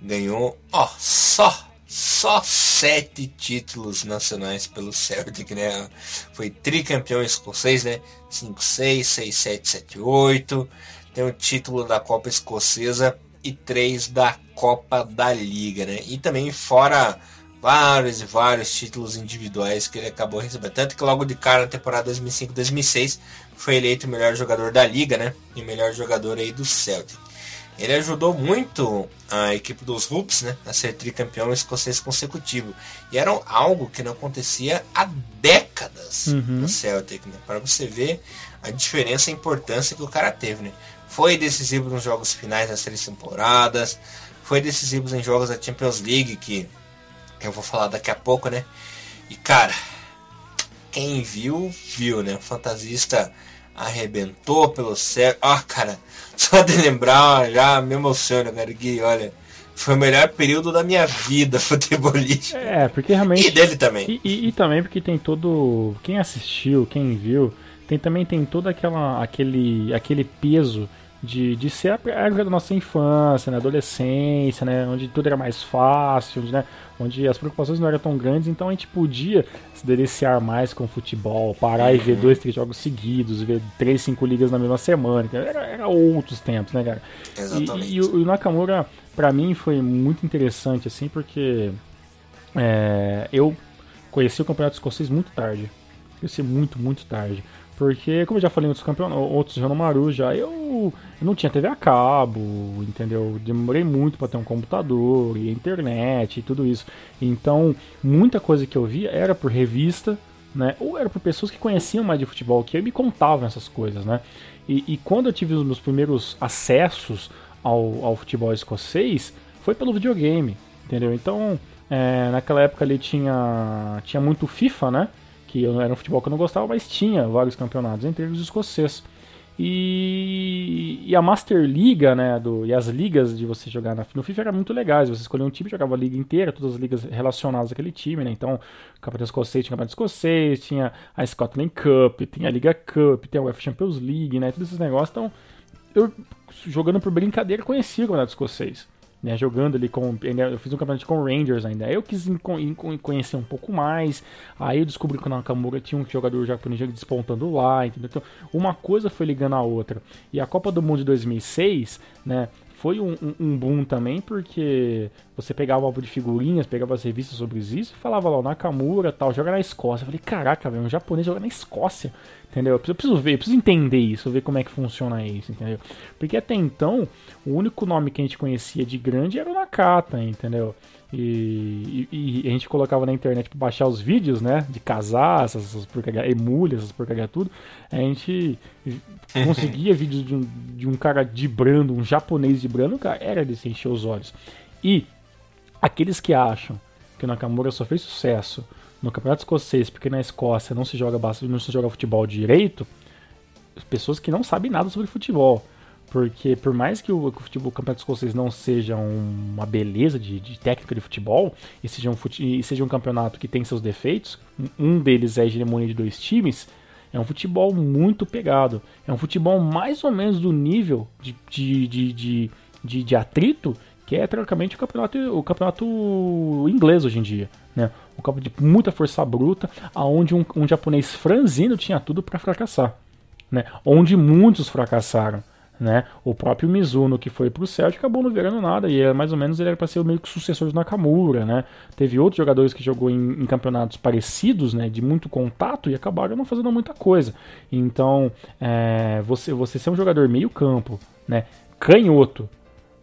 ganhou, ó, só só sete títulos nacionais pelo Celtic, né? Foi tricampeão escocês, né? 5, 6, 6, 7, 7, 8. Tem o título da Copa Escocesa e três da Copa da Liga, né? E também fora vários e vários títulos individuais que ele acabou recebendo. Tanto que logo de cara na temporada 2005-2006 foi eleito o melhor jogador da liga, né? E o melhor jogador aí do Celtic. Ele ajudou muito a equipe dos Hoops né, a ser tricampeão escocês consecutivo. E era algo que não acontecia há décadas uhum. no Celtic. Né, para você ver a diferença e a importância que o cara teve. Né. Foi decisivo nos jogos finais das três temporadas. Foi decisivo em jogos da Champions League, que eu vou falar daqui a pouco, né? E cara, quem viu, viu, né? O fantasista arrebentou pelo céu. Ah, cara, só de lembrar já me emociona, cara, que olha, foi o melhor período da minha vida futebolística. É, porque realmente. E dele também. E, e, e, também porque tem todo. Quem assistiu, quem viu, tem também tem todo aquela, aquele, aquele peso de, de ser a época da nossa infância, né, adolescência, né, onde tudo era mais fácil, onde, né, onde as preocupações não eram tão grandes, então a gente podia se deliciar mais com o futebol, parar e ver uhum. dois, três jogos seguidos, ver três, cinco ligas na mesma semana, era, era outros tempos, né, cara? Exatamente. E, e, o, o Nakamura, para mim, foi muito interessante, assim, porque é, eu conheci o Campeonato Escocês muito tarde, conheci muito, muito tarde. Porque, como eu já falei em outros campeonatos, outros Maru já, eu, não tinha TV a cabo, entendeu? Demorei muito para ter um computador e internet e tudo isso. Então, muita coisa que eu via era por revista, né? Ou era por pessoas que conheciam mais de futebol que eu e me contavam essas coisas, né? E, e quando eu tive os meus primeiros acessos ao, ao futebol escocês, foi pelo videogame, entendeu? Então, é, naquela época ali tinha, tinha muito FIFA, né? que era um futebol que eu não gostava, mas tinha vários campeonatos, entre eles os escoceses. E, e, a Master Liga, né, do, e as ligas de você jogar na, no FIFA eram muito legais. Você escolhia um time, jogava a liga inteira, todas as ligas relacionadas àquele time, né? Então, o Campeonato Escocês tinha o Campeonato Escocês, tinha a Scotland Cup, tinha a Liga Cup, tem a UEFA Champions League, né? Todos esses negócios. Então, eu, jogando por brincadeira, conhecia o Campeonato Escocês né, jogando ali com. Eu fiz um campeonato com Rangers ainda. Eu quis conhecer um pouco mais. Aí eu descobri que o Nakamura tinha um jogador japonês despontando lá, entendeu? Então, uma coisa foi ligando a outra. E a Copa do Mundo de 2006, né? foi um, um, um, boom também, porque você pegava o álbum de figurinhas, pegava as revistas sobre isso falava lá, o Nakamura tal, joga na Escócia. Eu falei, caraca, velho, um japonês joga na Escócia, entendeu? Eu preciso, ver, eu preciso entender isso, ver como é que funciona isso, entendeu? Porque até então, o único nome que a gente conhecia de grande era o Nakata, entendeu? E, e, e, a gente colocava na internet para baixar os vídeos, né? De casar, essas, essas porcaria, emulha, essas porcaria tudo. A gente conseguia vídeos de um, de um cara dibrando, um japonês dibrando, cara, era de se encher os olhos. E aqueles que acham que o Nakamura só fez sucesso no Campeonato Escocês porque na Escócia não se joga não se joga futebol direito, pessoas que não sabem nada sobre futebol. Porque por mais que o, o Campeonato Escocês não seja uma beleza de, de técnica de futebol, e seja, um fute, e seja um campeonato que tem seus defeitos, um deles é a hegemonia de dois times, é um futebol muito pegado. É um futebol mais ou menos do nível de, de, de, de, de, de atrito que é teoricamente o campeonato, o campeonato inglês hoje em dia. Né? Um campo de muita força bruta, aonde um, um japonês franzino tinha tudo para fracassar. Né? Onde muitos fracassaram. Né? O próprio Mizuno que foi para o Celtic acabou não virando nada e é mais ou menos ele era para ser o meio que sucessor do Nakamura, né? Teve outros jogadores que jogou em, em, campeonatos parecidos, né? De muito contato e acabaram não fazendo muita coisa. Então, é, você você ser um jogador meio campo, né? Canhoto,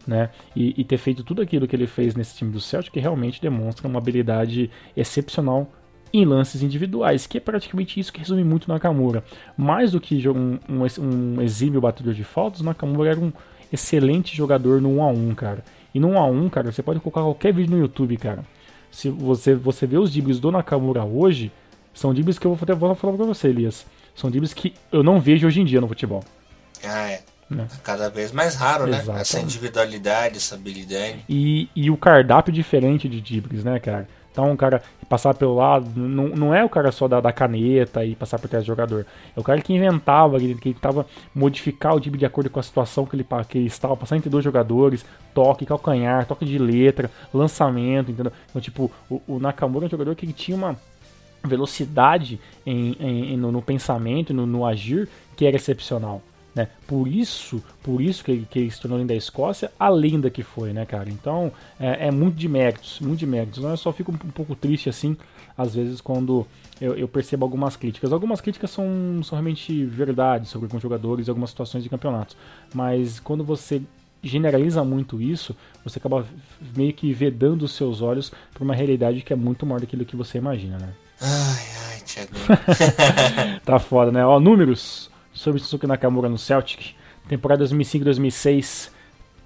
né? E, e ter feito tudo aquilo que ele fez nesse time do Celtic realmente demonstra uma habilidade excepcional em lances individuais, que é praticamente isso que resume muito Nakamura. Mais do que um, um, um exímio batedor de faltas, Nakamura era um excelente jogador no 1 a 1 cara. E no 1 a 1 cara, você pode colocar qualquer vídeo no YouTube, cara. Se você, você vê os dribles do Nakamura hoje, são dribles que eu vou, vou falar pra você, Elias. São dribles que eu não vejo hoje em dia no futebol. Ah, é. Né? Cada vez mais raro, Exatamente. né? Essa individualidade, essa habilidade. E, e o cardápio diferente de dribles, né, cara? Então, um cara passar pelo lado, não, não é o cara só da, da caneta e passar por trás do jogador. É o cara que inventava, que, que tentava modificar o tipo de acordo com a situação que ele, que ele estava, passar entre dois jogadores, toque, calcanhar, toque de letra, lançamento, entendeu? Então, tipo, o, o Nakamura é um jogador que tinha uma velocidade em, em, no, no, pensamento, no, no agir, que era excepcional. Né? Por isso, por isso que ele, que ele se tornou da Escócia a lenda que foi, né, cara? Então é, é muito de méritos, muito de méritos. Eu só fico um, um pouco triste assim, às vezes, quando eu, eu, percebo algumas críticas. Algumas críticas são, são realmente verdade sobre alguns jogadores e algumas situações de campeonatos. Mas quando você generaliza muito isso, você acaba meio que vedando os seus olhos para uma realidade que é muito maior daquilo que você imagina, né? Ai, ai, Thiago. tá foda, né? Ó, números sobre Suzuki Nakamura no Celtic. Temporada 2005-2006,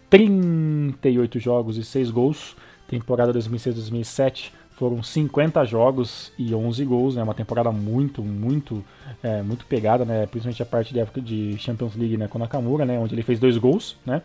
38 jogos e 6 gols. Temporada 2006-2007 foram 50 jogos e 11 gols, né? Uma temporada muito, muito, é, muito pegada, né? Principalmente a parte da época de Champions League, né? Com Nakamura, né? Onde ele fez dois gols, né?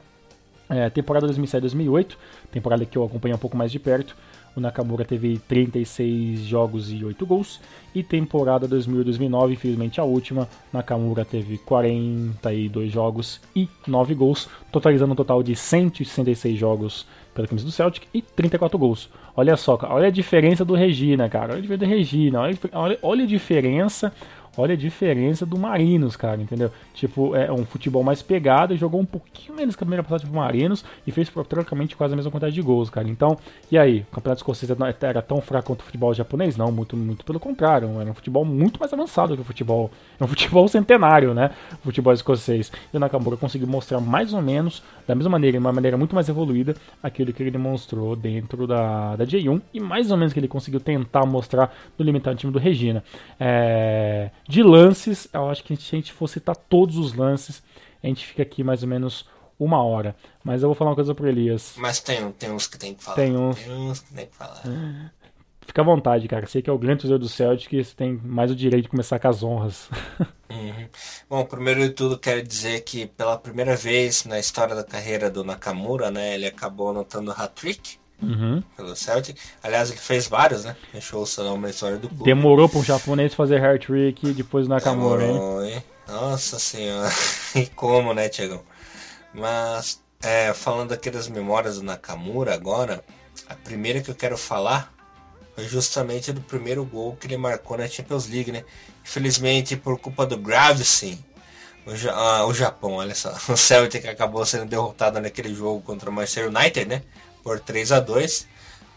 É, temporada 2007-2008, temporada que eu acompanhei um pouco mais de perto, o Nakamura teve 36 jogos e 8 gols. E temporada 2000-2009, infelizmente a última, Nakamura teve 42 jogos e 9 gols, totalizando um total de 166 jogos pela camisa do Celtic e 34 gols. Olha só, olha a diferença do Regina, cara. Olha a diferença do Regina, olha, olha, olha a diferença olha a diferença do Marinos, cara, entendeu? Tipo, é um futebol mais pegado, jogou um pouquinho menos que a primeira passagem pro Marinos e fez praticamente quase a mesma quantidade de gols, cara. Então, e aí? O campeonato escocês era tão fraco quanto o futebol japonês? Não, muito, muito pelo contrário. Era um futebol muito mais avançado que o futebol. É um futebol centenário, né? O futebol escocês. E o Nakamura conseguiu mostrar mais ou menos, da mesma maneira, de uma maneira muito mais evoluída, aquilo que ele demonstrou dentro da, da J1 e mais ou menos que ele conseguiu tentar mostrar no limitado time do Regina. É de lances, eu acho que se a gente for citar todos os lances, a gente fica aqui mais ou menos uma hora. Mas eu vou falar uma coisa pro Elias. Mas tem, tem uns que tem que falar. Tem uns. Tem uns que tem que falar. Fica à vontade, cara. Sei que é o grande torcedor do Celtic você tem mais o direito de começar com as honras. Uhum. Bom, primeiro de tudo quero dizer que pela primeira vez na história da carreira do Nakamura, né, ele acabou anotando hat-trick. Uhum. Pelo Celtic. Aliás, ele fez vários, né? Deixou o seu nome na história do clube. Demorou para um japonês fazer hat-trick depois do Nakamura, Demorou, hein? Nossa senhora. e como, né, Tiagão? Mas, é, falando aqui das memórias do Nakamura agora, a primeira que eu quero falar foi justamente do primeiro gol que ele marcou na Champions League, né? Infelizmente, por culpa do Gravesen, o, ah, o Japão, olha só, o Celtic acabou sendo derrotado naquele jogo contra o Manchester United, né? Por 3 a 2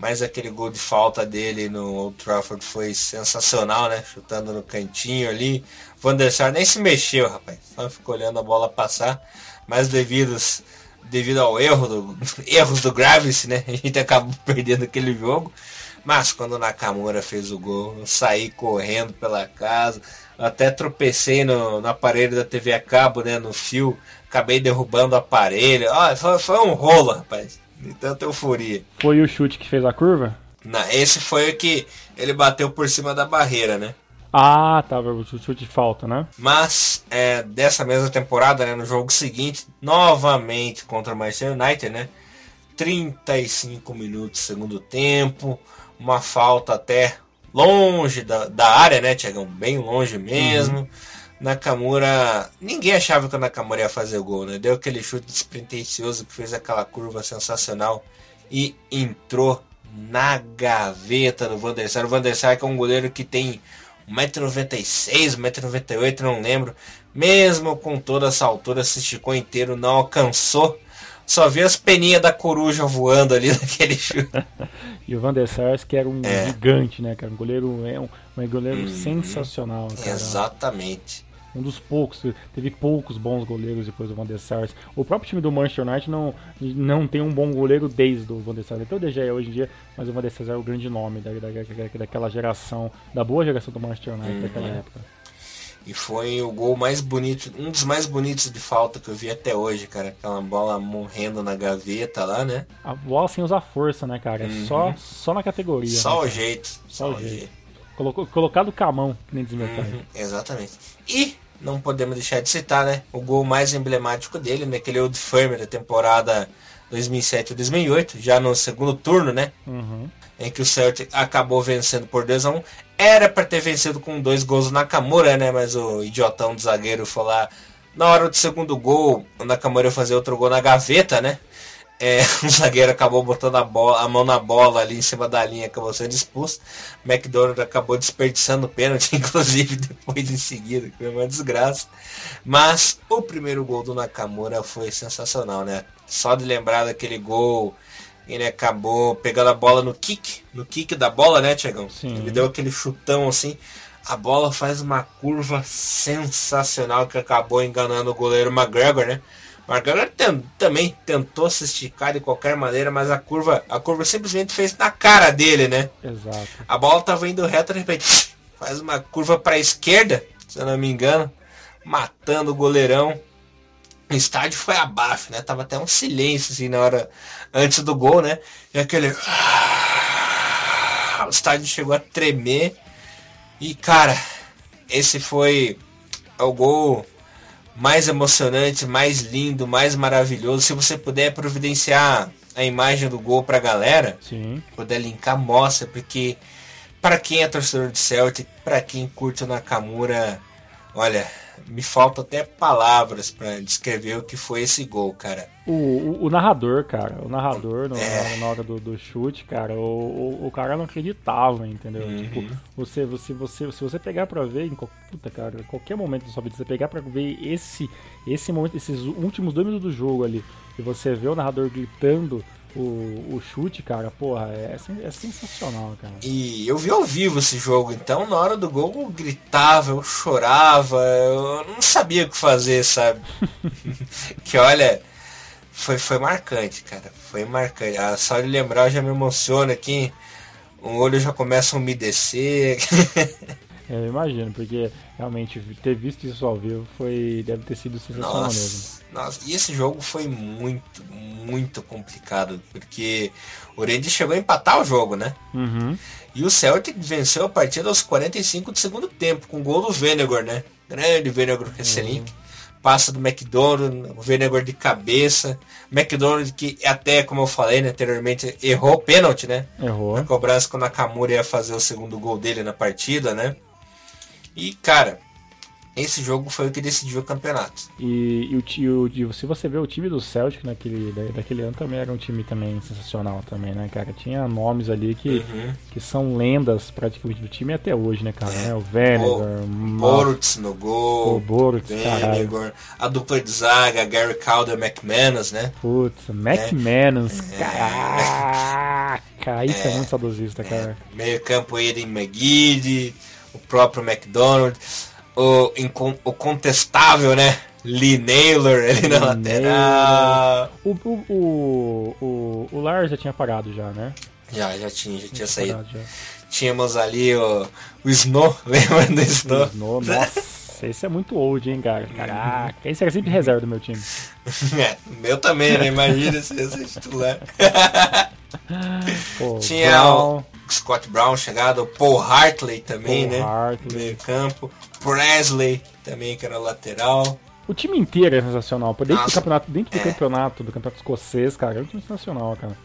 mas aquele gol de falta dele no Old Trafford foi sensacional, né? Chutando no cantinho ali. Van der Sar nem se mexeu, rapaz. Só ficou olhando a bola passar. Mas devidos, devido ao erro do, erros do Graves, né? A gente acabou perdendo aquele jogo. Mas quando o Nakamura fez o gol, eu saí correndo pela casa. Até tropecei no, no aparelho da TV a cabo, né? No fio. Acabei derrubando o aparelho. Ah, foi, foi um rolo, rapaz de tanta euforia. Foi o chute que fez a curva? Não, esse foi o que ele bateu por cima da barreira, né? Ah, tá, o chute de falta, né? Mas, é, dessa mesma temporada, né, no jogo seguinte, novamente contra o Manchester United, né? 35 minutos segundo tempo, uma falta até longe da, da área, né, Tiagão? Bem longe mesmo. Uhum. Nakamura. Ninguém achava que o Nakamura ia fazer o gol, né? Deu aquele chute despretensioso que fez aquela curva sensacional e entrou na gaveta do Van der Sar. O Van der Sar que é um goleiro que tem 1,96m, 1,98m, não lembro. Mesmo com toda essa altura, se esticou inteiro, não alcançou. Só vi as peninhas da coruja voando ali naquele chute. e o Van der Sar que era um é. gigante, né, cara? Um goleiro, é um, um goleiro hum, sensacional. Cara. Exatamente um dos poucos, teve poucos bons goleiros depois do Van der Sar. O próprio time do Manchester United não, não tem um bom goleiro desde o Van der Sar. Até o DG hoje em dia, mas o Van der Sar é o grande nome da, da, daquela geração, da boa geração do Manchester United uhum. daquela época. E foi o gol mais bonito, um dos mais bonitos de falta que eu vi até hoje, cara. Aquela bola morrendo na gaveta lá, né? A bola sem usar força, né, cara? É uhum. Só, só na categoria. Só né, o jeito. Só, só o jeito. jeito. Colocou, colocado com a mão, que nem meu pai. Uhum, exatamente. E não podemos deixar de citar, né? O gol mais emblemático dele, naquele Old Firm da temporada 2007-2008, já no segundo turno, né? Uhum. Em que o Celtic acabou vencendo por 2 a 1 Era para ter vencido com dois gols do Nakamura, né? Mas o idiotão do zagueiro foi lá. Na hora do segundo gol, o Nakamura ia fazer outro gol na gaveta, né? É, o zagueiro acabou botando a, bola, a mão na bola ali em cima da linha, acabou sendo expulso. McDonald acabou desperdiçando o pênalti, inclusive depois em seguida, que foi uma desgraça. Mas o primeiro gol do Nakamura foi sensacional, né? Só de lembrar daquele gol, ele acabou pegando a bola no kick, no kick da bola, né, Tiagão? Ele deu aquele chutão assim. A bola faz uma curva sensacional que acabou enganando o goleiro McGregor, né? Marcano tem, também tentou se esticar de qualquer maneira, mas a curva, a curva simplesmente fez na cara dele, né? Exato. A bola estava indo reto, de repente faz uma curva para a esquerda, se eu não me engano, matando o goleirão. O estádio foi abaixo, né? Tava até um silêncio assim na hora antes do gol, né? E aquele o estádio chegou a tremer. E cara, esse foi o gol mais emocionante, mais lindo, mais maravilhoso. Se você puder providenciar a imagem do gol pra galera. Sim. Poder linkar mostra, porque para quem é torcedor de Celtic, para quem curte o Nakamura, olha, me faltam até palavras para descrever o que foi esse gol, cara. O, o, o narrador, cara, o narrador no, é. na hora do, do chute, cara, o, o, cara não acreditava, entendeu? Uhum. Tipo, você, você, você, se você pegar pra ver, em puta, cara, em qualquer momento da sua vida, você pegar pra ver esse, esse momento, esses últimos dois minutos do jogo ali, e você vê o narrador gritando o, o chute, cara, porra, é, é sensacional, cara. E eu vi ao vivo esse jogo, então na hora do gol eu gritava, eu chorava, eu não sabia o que fazer, sabe? que olha, foi, foi marcante, cara, foi marcante. Ah, só de lembrar já me emociona aqui, o olho já começa a umedecer. É, eu imagino, porque realmente ter visto isso ao vivo foi deve ter sido sensacional nossa, mesmo. Nossa, e esse jogo foi muito, muito complicado, porque o Rangers chegou a empatar o jogo, né? Uhum. E o Celtic venceu a partida aos 45 do segundo tempo, com o gol do Venegor, né? Grande Venegor Kesselink. Uhum. Passa do McDonald, o Venegor de cabeça. McDonald que até, como eu falei né, anteriormente, errou o pênalti, né? Errou. A cobrança quando a Nakamura ia fazer o segundo gol dele na partida, né? E, cara, esse jogo foi o que decidiu o campeonato. E, e, o, e, se você vê o time do Celtic naquele, daquele ano também era um time também sensacional também, né, cara? Tinha nomes ali que, uhum. que são lendas praticamente do time até hoje, né, cara? É. O Venegar, Boruts no gol. O Boruts, Venegar, a dupla de zaga, Gary Calder McManus, né? Putz, McManus, é. caraca! Isso é, é muito saudosista, cara. Meio campo Eden McGee o próprio McDonald, o, o contestável, né? Lee Naylor ali na lateral. O, o, o, o, o Lars já tinha parado já, né? Já, já tinha, já tinha saído. Já. Tínhamos ali o, o Snow, lembra do Snow? O Snow, nossa, esse é muito old, hein, cara? Caraca, esse era sempre reserva do meu time. É, meu também, né? Imagina se esse titular. Pô, Tinha Brown. Scott Brown chegado, Paul Hartley também, Paul né? Hartley. Meio campo. Presley também, que era lateral. O time inteiro é sensacional. Dentro Nossa, do campeonato, dentro do é. campeonato, do campeonato escocês, cara, é um time sensacional, cara.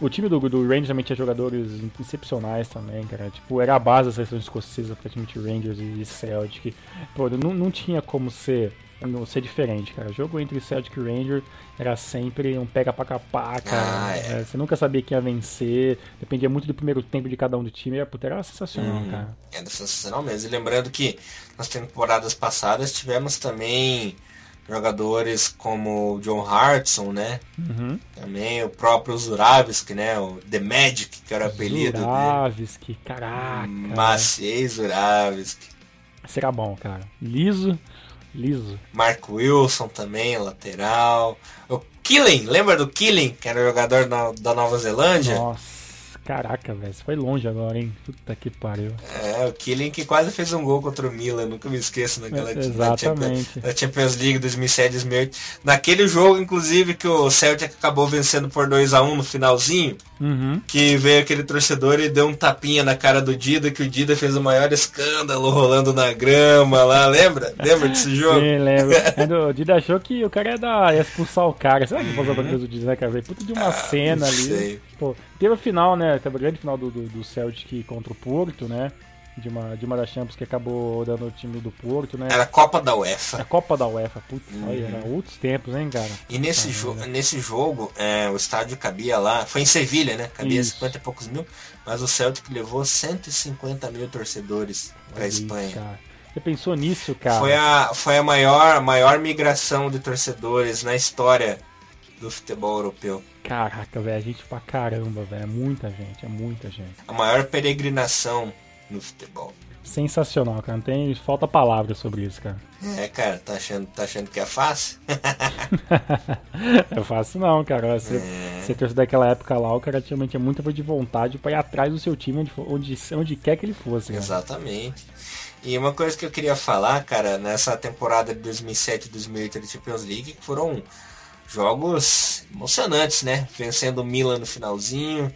O time do, do Rangers também tinha jogadores excepcionais também, cara. Tipo, era a base da seleção escocesa, praticamente Rangers e Celtic. Pô, não, não tinha como ser não ser diferente, cara. O jogo entre Celtic e Ranger era sempre um pega pra capar, cara. Ah, é. Você nunca sabia quem ia vencer, dependia muito do primeiro tempo de cada um do time. Era, era sensacional, hum, cara. Era sensacional mesmo. E lembrando que nas temporadas passadas tivemos também jogadores como o John Hartson, né? Uhum. Também o próprio Zuravski, né? O The Magic, que era o apelido Zuravski, caraca. Maciej Zuravski. Será bom, cara. Liso, liso. Mark Wilson também, lateral. O Killing, lembra do Killing, que era jogador da, da Nova Zelândia? Nossa. Caraca, velho, você foi longe agora, hein? Puta que pariu. É, o Killing que quase fez um gol contra o Milan, nunca me esqueço naquela é, Exatamente. Na Champions League 2007-2008. Naquele jogo, inclusive, que o Celtic acabou vencendo por 2 a 1 no finalzinho, uhum. que veio aquele torcedor e deu um tapinha na cara do Dida, que o Dida fez o maior escândalo rolando na grama lá, lembra? Lembra desse jogo? Sim, lembro. o Dida achou que o cara ia, dar, ia expulsar o cara. Será que uhum. o do Dida, né, cara? Puta de uma ah, cena ali. Sei. Pô, teve a final, né? Teve a grande final do, do, do Celtic contra o Porto, né? De uma, de uma das Champions que acabou dando o time do Porto, né? Era a Copa da UEFA. A Copa da UEFA, putz, uhum. aí, era outros tempos, hein, cara? E nesse, jo nesse jogo, é, o estádio cabia lá, foi em Sevilha, né? Cabia Isso. 50 e poucos mil, mas o Celtic levou 150 mil torcedores pra Olha Espanha. Você pensou nisso, cara? Foi a, foi a maior, maior migração de torcedores na história do futebol europeu. Caraca, velho, a gente pra caramba, velho. É muita gente, é muita gente. A maior peregrinação no futebol. Sensacional, cara. Não tem falta palavras sobre isso, cara. É, cara, tá achando, tá achando que é fácil? é fácil não, cara. Você, é. você torce daquela época lá, o cara tinha, tinha muita de vontade para ir atrás do seu time onde, onde, onde quer que ele fosse. Cara. Exatamente. E uma coisa que eu queria falar, cara, nessa temporada de 2007 e 2008 da Champions League, foram jogos emocionantes, né? Vencendo o Milan no finalzinho,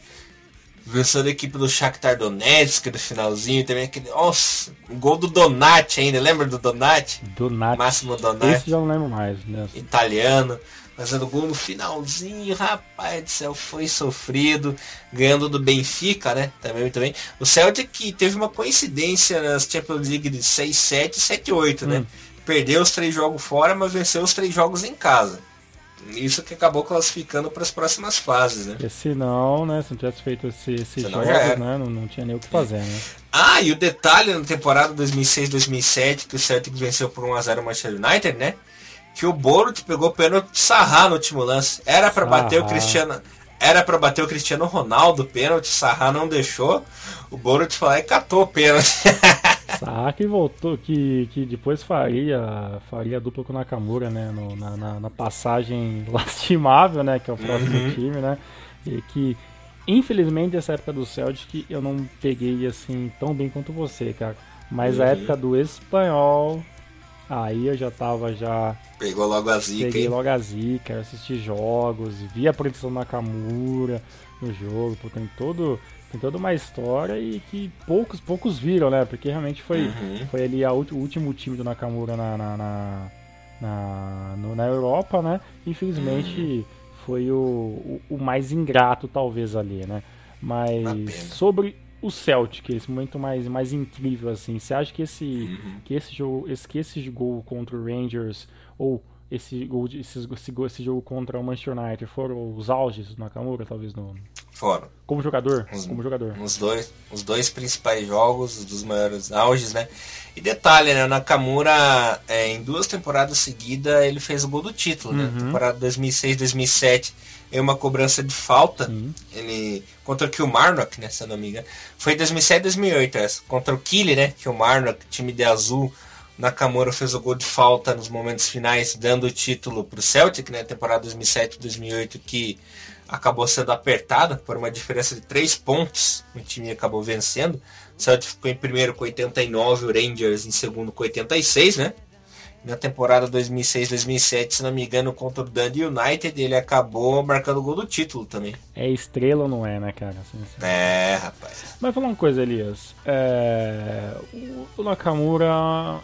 vencendo a equipe do Shakhtar Donetsk no finalzinho, também aquele, nossa, o gol do Donati ainda, lembra do Donati? Donati. Máximo Donati. Esse já não lembro mais, né? Italiano. fazendo gol no finalzinho, rapaz do céu, foi sofrido, ganhando do Benfica, né? Também, também. O Celtic que teve uma coincidência nas Champions League de 6-7 e 7-8, né? hum. né? Perdeu os três jogos fora, mas venceu os três jogos em casa. Isso que acabou classificando para as próximas fases, né? Porque senão, né, se não tivesse feito esse, esse jogos, né, não, não tinha nem o que fazer, né? Ah, e o detalhe na temporada 2006-2007, que o Celtic venceu por 1x0 o Manchester United, né? Que o Boruto pegou pênalti de Sarra no último lance. Era para bater o Cristiano... Era para bater o Cristiano Ronaldo, pênalti, Sarra não deixou. O Boruto foi lá e catou o pênalti. Que voltou, que, que depois faria, faria dupla com o Nakamura, né? No, na, na, na, passagem lastimável, né? Que é o próximo uhum. time, né? E que Infelizmente, essa época do Celtic eu não peguei assim tão bem quanto você, cara. Mas uhum. a época do espanhol, aí eu já tava já. Pegou logo a zica. Peguei hein? logo a zica, assisti jogos, vi a produção Nakamura no jogo, porque tem todo. Tem toda uma história e que poucos poucos viram, né? Porque realmente foi, uhum. foi ali a, o último time do Nakamura na, na, na, na, no, na Europa, né? Infelizmente. Uhum foi o, o, o mais ingrato, talvez, ali, né? Mas sobre o Celtic, esse momento mais, mais incrível, assim, você acha que esse, uhum. que esse jogo, esse, que esse gol contra o Rangers, ou esse, gol, esse, esse, esse jogo contra o Manchester United foram os auges do Nakamura, talvez no. Foram. Como jogador? Os, como jogador. Os dois, os dois principais jogos, dos maiores auges, né? E detalhe, né? O Nakamura, é, em duas temporadas seguidas, ele fez o gol do título, né? uhum. né? Temporada 2006, 2007, em uma cobrança de falta, uhum. ele contra o Kilmarnock, né? Se eu não me engano. Foi 2007, 2008 essa. Contra o Kille, né? Kilmarnock, time de azul Nakamura fez o gol de falta nos momentos finais, dando o título para o Celtic, né? Temporada 2007-2008, que acabou sendo apertada por uma diferença de 3 pontos. O time acabou vencendo. O Celtic ficou em primeiro com 89, o Rangers em segundo com 86, né? Na temporada 2006-2007, se não me engano, contra o Dundee United, ele acabou marcando o gol do título também. É estrela ou não é, né, cara? Assim, assim. É, rapaz. Mas falar uma coisa, Elias. É... O Nakamura,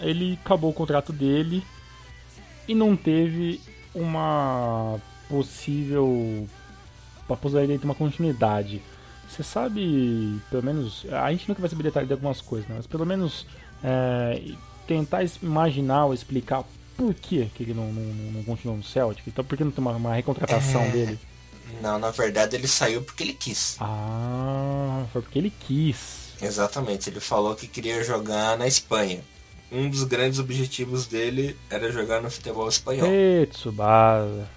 ele acabou o contrato dele e não teve uma possível. Pra possibilidade de uma continuidade. Você sabe, pelo menos. A gente nunca vai saber detalhes de algumas coisas, né? Mas pelo menos. É tentar imaginar ou explicar por que, que ele não, não, não continuou no Celtic. Então por que não tem uma, uma recontratação é... dele? Não, na verdade ele saiu porque ele quis. Ah, foi porque ele quis. Exatamente, ele falou que queria jogar na Espanha. Um dos grandes objetivos dele era jogar no futebol espanhol. Ei, Tsubasa.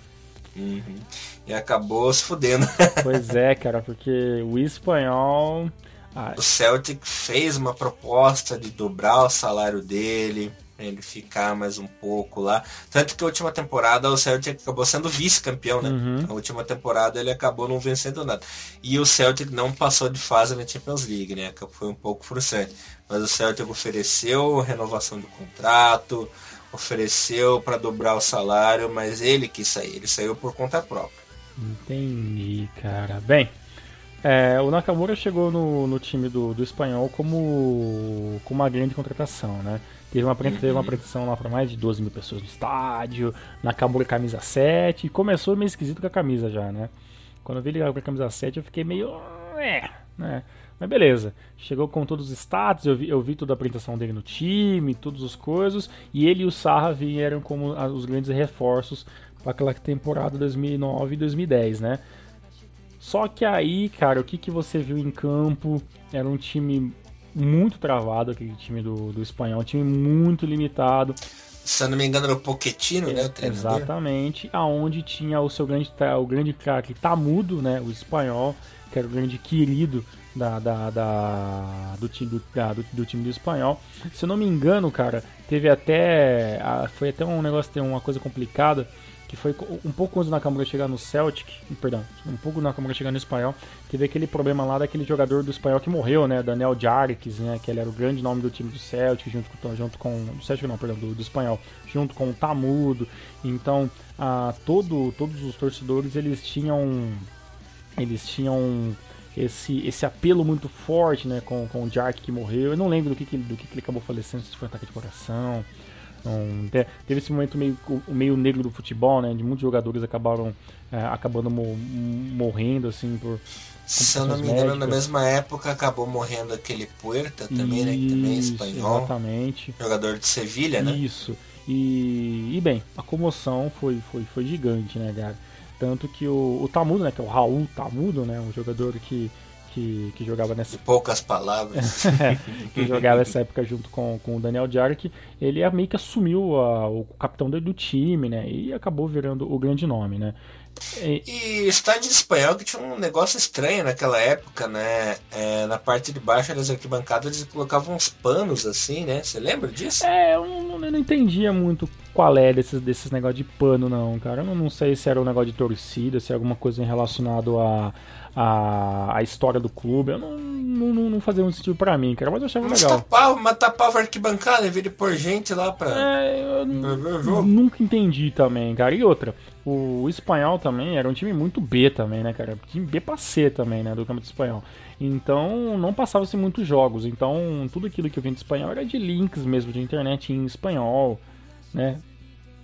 Uhum. E acabou se fudendo. Pois é, cara, porque o espanhol ah, o Celtic fez uma proposta de dobrar o salário dele, ele ficar mais um pouco lá. Tanto que a última temporada o Celtic acabou sendo vice-campeão, né? Uhum. A última temporada ele acabou não vencendo nada. E o Celtic não passou de fase na Champions League, né? Foi um pouco frustrante. Mas o Celtic ofereceu renovação de contrato, ofereceu para dobrar o salário, mas ele quis sair. Ele saiu por conta própria. Entendi, cara. Bem, é, o Nakamura chegou no, no time do, do espanhol como, como uma grande contratação, né? Teve uma, teve uma uhum. apresentação lá para mais de 12 mil pessoas no estádio, Nakamura camisa 7, e começou meio esquisito com a camisa já, né? Quando eu vi ele com a camisa 7 eu fiquei meio... é, né? Mas beleza, chegou com todos os status, eu vi, eu vi toda a apresentação dele no time, todas as coisas, e ele e o Sarra vieram como os grandes reforços para aquela temporada 2009 e 2010, né? Só que aí, cara, o que, que você viu em campo? Era um time muito travado, aquele time do, do espanhol, um time muito limitado. Se eu não me engano, era o Pochettino, né? O Exatamente, aonde tinha o seu grande, o grande craque Tamudo, né? O espanhol, que era o grande querido da, da, da, do, time, do, da, do, do, time do espanhol. Se eu não me engano, cara, teve até. Foi até um negócio, tem uma coisa complicada que foi um pouco antes do Nakamura chegar no Celtic, perdão, um pouco do Nakamura chegar no espanhol, teve aquele problema lá daquele jogador do espanhol que morreu, né, Daniel Jarques, né, que ele era o grande nome do time do Celtic, junto com, junto com do Celtic não, perdão, do, do espanhol, junto com o Tamudo, então, a, todo, todos os torcedores, eles tinham, eles tinham esse, esse apelo muito forte, né, com, com o Jark que morreu, eu não lembro do que, do que ele acabou falecendo, se foi um ataque de coração, Não, teve esse momento meio, meio negro do futebol, né? De muitos jogadores acabaram é, acabando mo morrendo, assim, por. Se eu não me engano, na mesma época acabou morrendo aquele Puerta também, Isso, né? Que também é espanhol. Exatamente. Jogador de Sevilha, né? Isso. E, e bem, a comoção foi, foi, foi gigante, né, cara? Tanto que o, o Tamudo, né, que é o Raul Tamudo, né, um jogador que, que, que jogava nessa. Poucas palavras. que jogava nessa época junto com, com o Daniel Jarque, ele meio que assumiu a, o capitão do, do time, né? E acabou virando o grande nome, né? E, e estádio espanhol que tinha um negócio estranho naquela época, né? É, na parte de baixo das arquibancadas eles colocavam uns panos assim, né? Você lembra disso? É, eu não, eu não entendia muito qual é desses, desses negócios de pano, não, cara. Eu não, sei se era um negócio de torcida, se era alguma coisa relacionado a a, a história do clube. Eu não, não, não fazia muito sentido pra mim, cara, mas eu achava mas legal. Tapava, mas tapava a arquibancada em vez de pôr gente lá pra. É, eu nunca entendi também, cara. E outra, o, espanhol também era um time muito B também, né, cara? Time B pra C também, né, do Campeonato Espanhol. Então não passava-se muitos jogos. Então tudo aquilo que eu vim de espanhol era de links mesmo de internet em espanhol, né?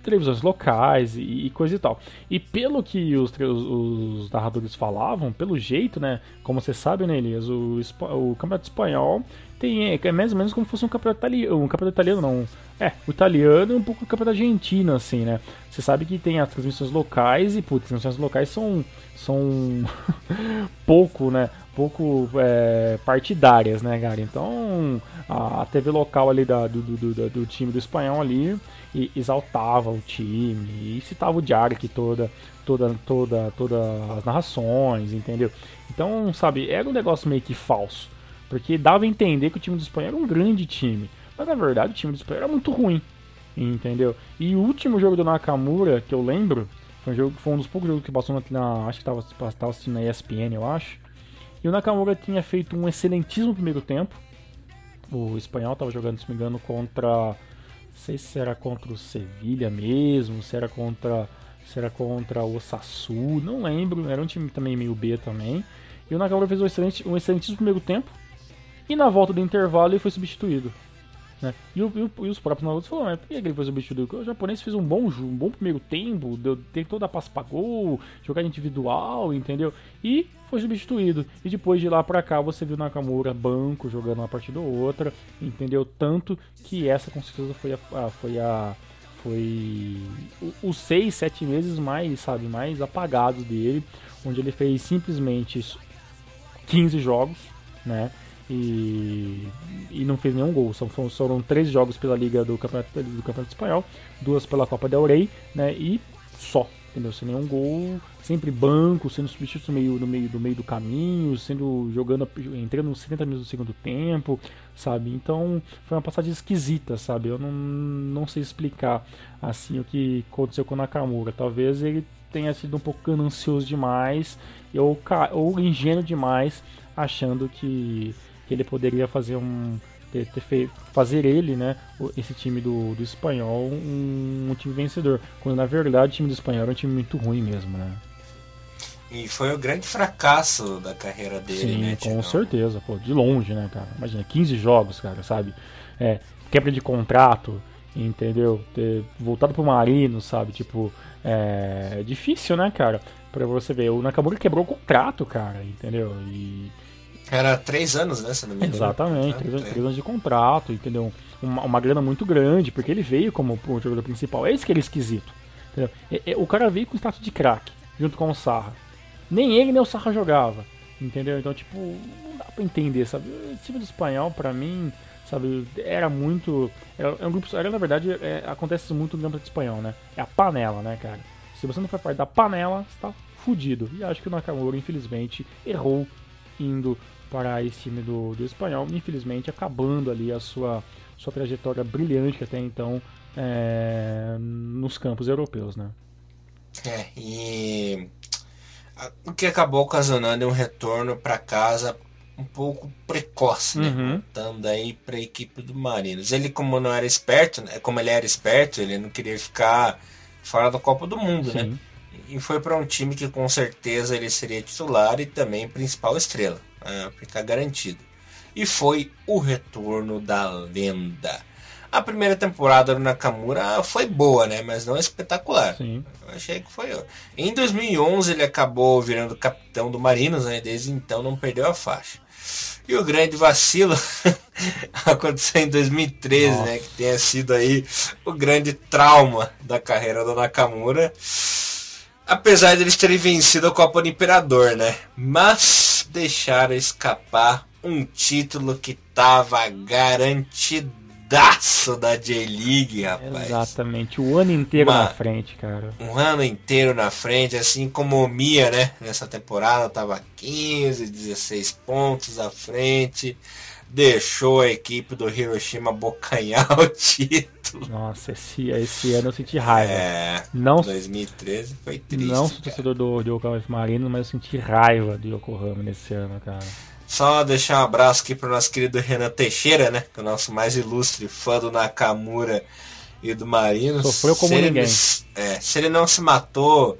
televisões locais e, e, coisa e tal. E pelo que os, os, os, narradores falavam, pelo jeito, né? Como você sabe, né, Elias, o, o campeonato espanhol tem, é, é mais ou menos como se fosse um campeonato italiano. Um campeonato italiano, não. É, o italiano e um pouco o campeonato argentino, assim, né? Você sabe que tem as transmissões locais e, putz, as transmissões locais são. são. pouco, né? pouco é, partidárias, né, cara? Então a, TV local ali da, do, do, do, do, time do espanhol ali exaltava o time e citava o diário que toda, toda, toda, todas as narrações, entendeu? Então, sabe, era um negócio meio que falso, porque dava a entender que o time do espanhol era um grande time, mas na verdade o time do espanhol era muito ruim, entendeu? E o último jogo do Nakamura que eu lembro foi um, jogo, foi um dos poucos jogos que passou na, acho que estava tava assistindo na ESPN, eu acho e o Nakamura tinha feito um excelentíssimo primeiro tempo. O espanhol estava jogando, se não me engano, contra. Não sei se era contra o Sevilha mesmo, se era contra. Se era contra o Osassu, não lembro. Era um time também meio B também. E o Nakamura fez um, excelente, um excelentíssimo primeiro tempo. E na volta do intervalo ele foi substituído. Né? E, o, e, os próprios malucos falaram, mas por que ele foi substituído? O japonês fez um bom, um bom primeiro tempo, deu, tentou dar passe pra gol, jogar individual, entendeu? E foi substituído. E depois de lá pra cá você viu Nakamura banco, jogando uma partida ou outra, entendeu? Tanto que essa com certeza foi a. a foi a foi os seis, sete meses mais, sabe, mais apagados dele, onde ele fez simplesmente 15 jogos, né? E, e não fez nenhum gol. São, foram três jogos pela Liga do Campeonato, do Campeonato Espanhol, duas pela Copa del Rey, né? E só, entendeu? Sem nenhum gol, sempre banco, sendo substituído no meio, no meio, do meio do caminho, sendo jogando, entrando nos 70 minutos do segundo tempo, sabe? Então foi uma passagem esquisita, sabe? Eu não, não sei explicar assim o que aconteceu com o Nakamura. Talvez ele tenha sido um pouco ganancioso demais ou, ou ingênuo demais, achando que que ele poderia fazer um ter, ter feito, fazer ele, né, esse time do, do espanhol um, um, time vencedor, quando na verdade o time do espanhol era um time muito ruim mesmo, né? E foi o grande fracasso da carreira dele, Sim, né? com certeza, pô, de longe, né, cara? Imagina, 15 jogos, cara, sabe? É, quebra de contrato, entendeu? Ter voltado pro Marino, sabe? Tipo, é, é difícil, né, cara? Pra você ver, o Nakamura quebrou o contrato, cara, entendeu? E era três anos, né? Se não me engano. Exatamente, ah, três, anos, três, anos de contrato, entendeu? Uma, uma grana muito grande, porque ele veio como o jogador principal. É isso que ele é esquisito. Entendeu? É, é, o cara veio com status de craque, junto com o Sarra. Nem ele nem o Sarra jogava. Entendeu? Então, tipo, não dá pra entender, sabe? O time do espanhol, pra mim, sabe, era muito. Era, é um grupo. Era, na verdade, é, acontece muito no campeonato espanhol, né? É a panela, né, cara? Se você não for parte da panela, você tá fudido. E acho que o Nakamura, infelizmente, errou indo para esse time do, do espanhol, infelizmente acabando ali a sua, sua trajetória brilhante até então é, nos campos europeus, né? É, e o que acabou ocasionando um retorno para casa um pouco precoce, né? Uhum. Aí para a equipe do Marinos. Ele, como não era esperto, né? como ele era esperto, ele não queria ficar fora da Copa do Mundo, né? Sim. né? E foi para um time que com certeza ele seria titular e também principal estrela uh, ficar garantido. E foi o retorno da lenda. A primeira temporada do Nakamura foi boa, né? Mas não espetacular. Sim. Eu achei que foi. Em 2011 ele acabou virando capitão do Marinos, né? Desde então não perdeu a faixa. E o grande vacilo aconteceu em 2013, Nossa. né? Que tenha sido aí o grande trauma da carreira do Nakamura. Apesar de eles terem vencido a Copa do Imperador, né? Mas deixaram escapar um título que tava garantido daço da J-League, rapaz. Exatamente, o ano inteiro Uma, na frente, cara. Um ano inteiro na frente, assim como o Mia, né? Nessa temporada tava 15, 16 pontos à frente. Deixou a equipe do Hiroshima bocanhar o título. Nossa, esse, esse ano eu senti raiva. É, não, 2013 foi triste. Não sou torcedor do, do Yokohama Marino, mas eu senti raiva do Yokohama nesse ano, cara. Só deixar um abraço aqui para o nosso querido Renan Teixeira, né? Que é o nosso mais ilustre fã do Nakamura e do Marino. Sofreu como se ninguém. Ele, é, se ele não se matou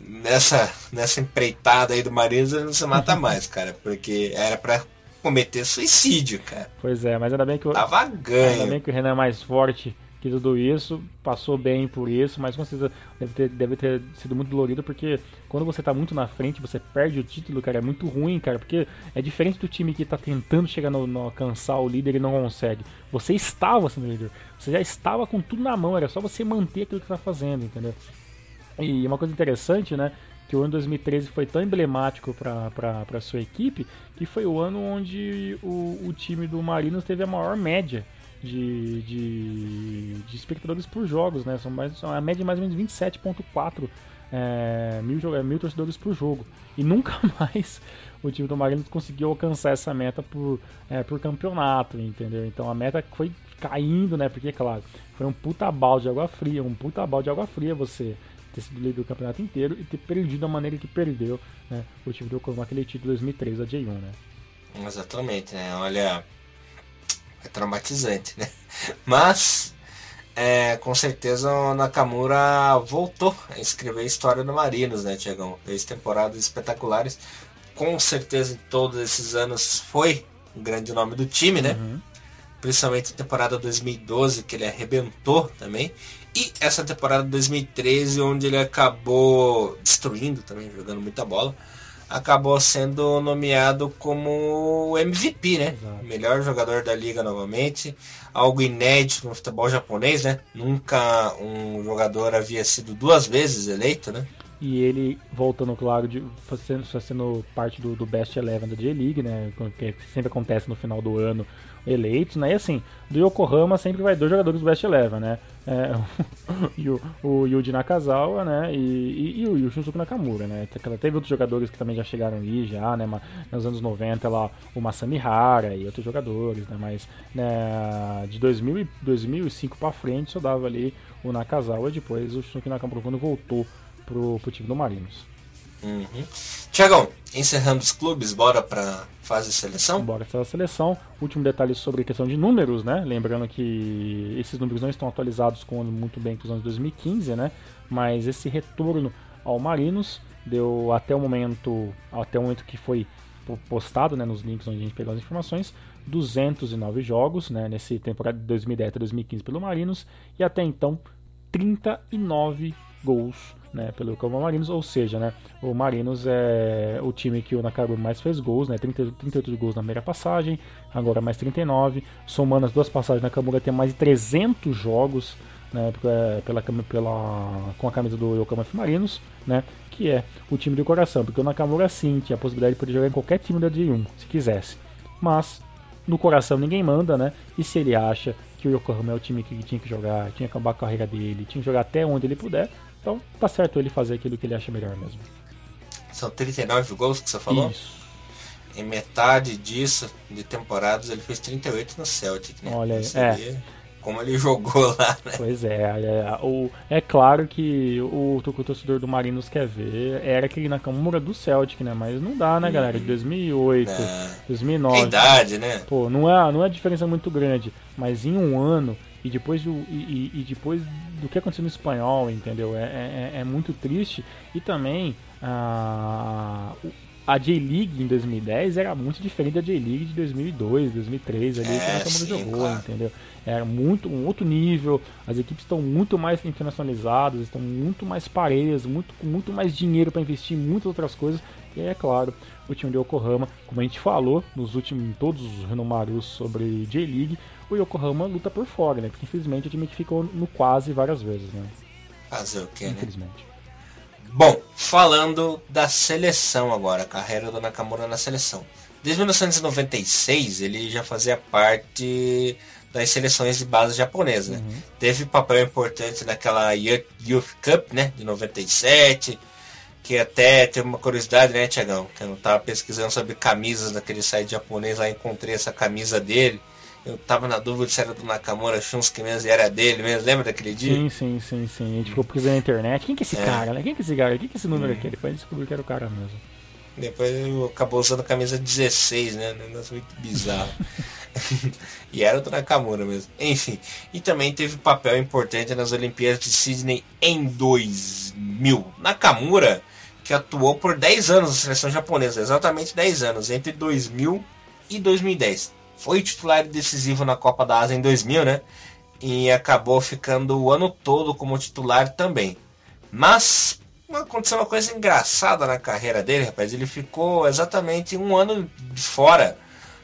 nessa, nessa empreitada aí do Marino, ele não se mata mais, cara. Porque era para cometer suicídio, cara. Pois é, mas ainda bem que o, Tava ganho. Ainda bem que o Renan é mais forte que tudo isso, passou bem por isso, mas com certeza deve ter, deve ter sido muito dolorido, porque quando você tá muito na frente, você perde o título, cara, é muito ruim, cara, porque é diferente do time que tá tentando chegar no, no alcançar o líder e não consegue. Você estava sendo líder, você já estava com tudo na mão, era só você manter aquilo que tá fazendo, entendeu? E uma coisa interessante, né, que o ano 2013 foi tão emblemático para sua equipe, que foi o ano onde o, o time do Marinos teve a maior média de, de, de espectadores por jogos, né? São, mais, são a média de mais ou menos 27.4 é, mil, mil torcedores por jogo. E nunca mais o time do Marinos conseguiu alcançar essa meta por, é, por campeonato, entendeu? Então a meta foi caindo, né? Porque, claro, foi um puta balde de água fria, um puta balde de água fria você ter sido líder do campeonato inteiro e ter perdido da maneira que perdeu né, o time do Corinthians naquele título 2003 da J1, né? Exatamente, né? Olha, é traumatizante, né? Mas é, com certeza o Nakamura voltou a escrever a história do Marinos, né, Tiagão? Fez temporadas espetaculares. Com certeza em todos esses anos foi o grande nome do time, né? Uhum. Principalmente a temporada 2012, que ele arrebentou também. E essa temporada 2013, onde ele acabou destruindo também, jogando muita bola acabou sendo nomeado como MVP, né? Exato. Melhor jogador da liga novamente. Algo inédito no futebol japonês, né? Nunca um jogador havia sido duas vezes eleito, né? E ele voltando, claro, de sendo, sendo parte do, do Best Eleven da J-League, né? Que sempre acontece no final do ano eleitos, né? E assim, do Yokohama sempre vai dois jogadores do Best Eleven, né? É, o, o Yuji Nakazawa, né? E, e, e o Yushinsuke Nakamura, né? Teve outros jogadores que também já chegaram ali, já, né? Nos anos 90, lá, o Masami Hara e outros jogadores, né? Mas né, de 2000 e 2005 para frente só dava ali o Nakazawa e depois o Yushinsuke Nakamura quando voltou pro, pro time do Marinos. Uhum. Tiagão, encerrando os clubes, bora para fase de seleção? Bora para a seleção. Último detalhe sobre a questão de números, né? Lembrando que esses números não estão atualizados com muito bem com os anos 2015, né? Mas esse retorno ao Marinos deu até o momento, até o momento que foi postado, né, nos links onde a gente pegou as informações, 209 jogos, né, nesse temporada de 2010 a 2015 pelo Marinos e até então 39 gols né, pelo Yokohama Marinos, ou seja, né, o Marinos é o time que o Nakaru mais fez gols, né, 30, 38 gols na primeira passagem, agora mais 39, somando as duas passagens, Nakamura tem mais de 300 jogos né, pela, pela, com a camisa do Yokohama Marinos, né, que é o time do coração, porque o Nakamura sim tinha a possibilidade de poder jogar em qualquer time da D1, se quisesse, mas no coração ninguém manda, né, e se ele acha que o Yokohama é o time que tinha que jogar, tinha que acabar a carreira dele, tinha que jogar até onde ele puder, então tá certo ele fazer aquilo que ele acha melhor mesmo. São 39 gols que você falou? Isso. Em metade disso, de temporadas, ele fez 38 no Celtic, né? Olha aí, é. Como ele jogou lá, né? Pois é, é, o, é claro que o, o torcedor do Marinos quer ver era aquele Nakamura do Celtic, né? Mas não dá, né, galera? De 2008, é. 2009. É idade, né? Pô, não é, não é diferença muito grande, mas em um ano e depois do, e, e, depois do que aconteceu no espanhol, entendeu? É, é, é muito triste. E também ah, a J-League em 2010 era muito diferente da J-League de 2002, 2003, ali é, que a Nakamura jogou, claro. entendeu? Era muito um outro nível, as equipes estão muito mais internacionalizadas, estão muito mais parelhas, muito, com muito mais dinheiro para investir em muitas outras coisas. E é claro, o time de Yokohama, como a gente falou nos últimos, em todos os renomarus sobre J-League, o Yokohama luta por fora, né? Porque infelizmente o time que ficou no quase várias vezes, né? Fazer o quê, né? Infelizmente. Bom, falando da seleção agora, a carreira do Nakamura na seleção. Desde 1996 ele já fazia parte das seleções de base japonesa. Né? Uhum. Teve papel importante naquela Youth Cup, né, de 97, que até tem uma curiosidade, né, Tiagão, que eu tava pesquisando sobre camisas naquele site japonês, lá encontrei essa camisa dele. Eu tava na dúvida se era do Nakamura Shunsuke mesmo e era dele mesmo, lembra daquele dia? Sim, sim, sim, sim. A gente ficou pesquisando na internet. Quem que é esse é. cara, né? Quem que é esse cara? Quem que é esse número hum. aqui? Depois descobriu que era o cara mesmo. Depois acabou usando a camisa 16, né? Um negócio muito bizarro. e era do Nakamura mesmo. Enfim, e também teve papel importante nas Olimpíadas de Sydney em 2000. Nakamura, que atuou por 10 anos na seleção japonesa, exatamente 10 anos, entre 2000 e 2010 foi titular decisivo na Copa da Ásia em 2000, né? E acabou ficando o ano todo como titular também. Mas aconteceu uma coisa engraçada na carreira dele, rapaz. Ele ficou exatamente um ano de fora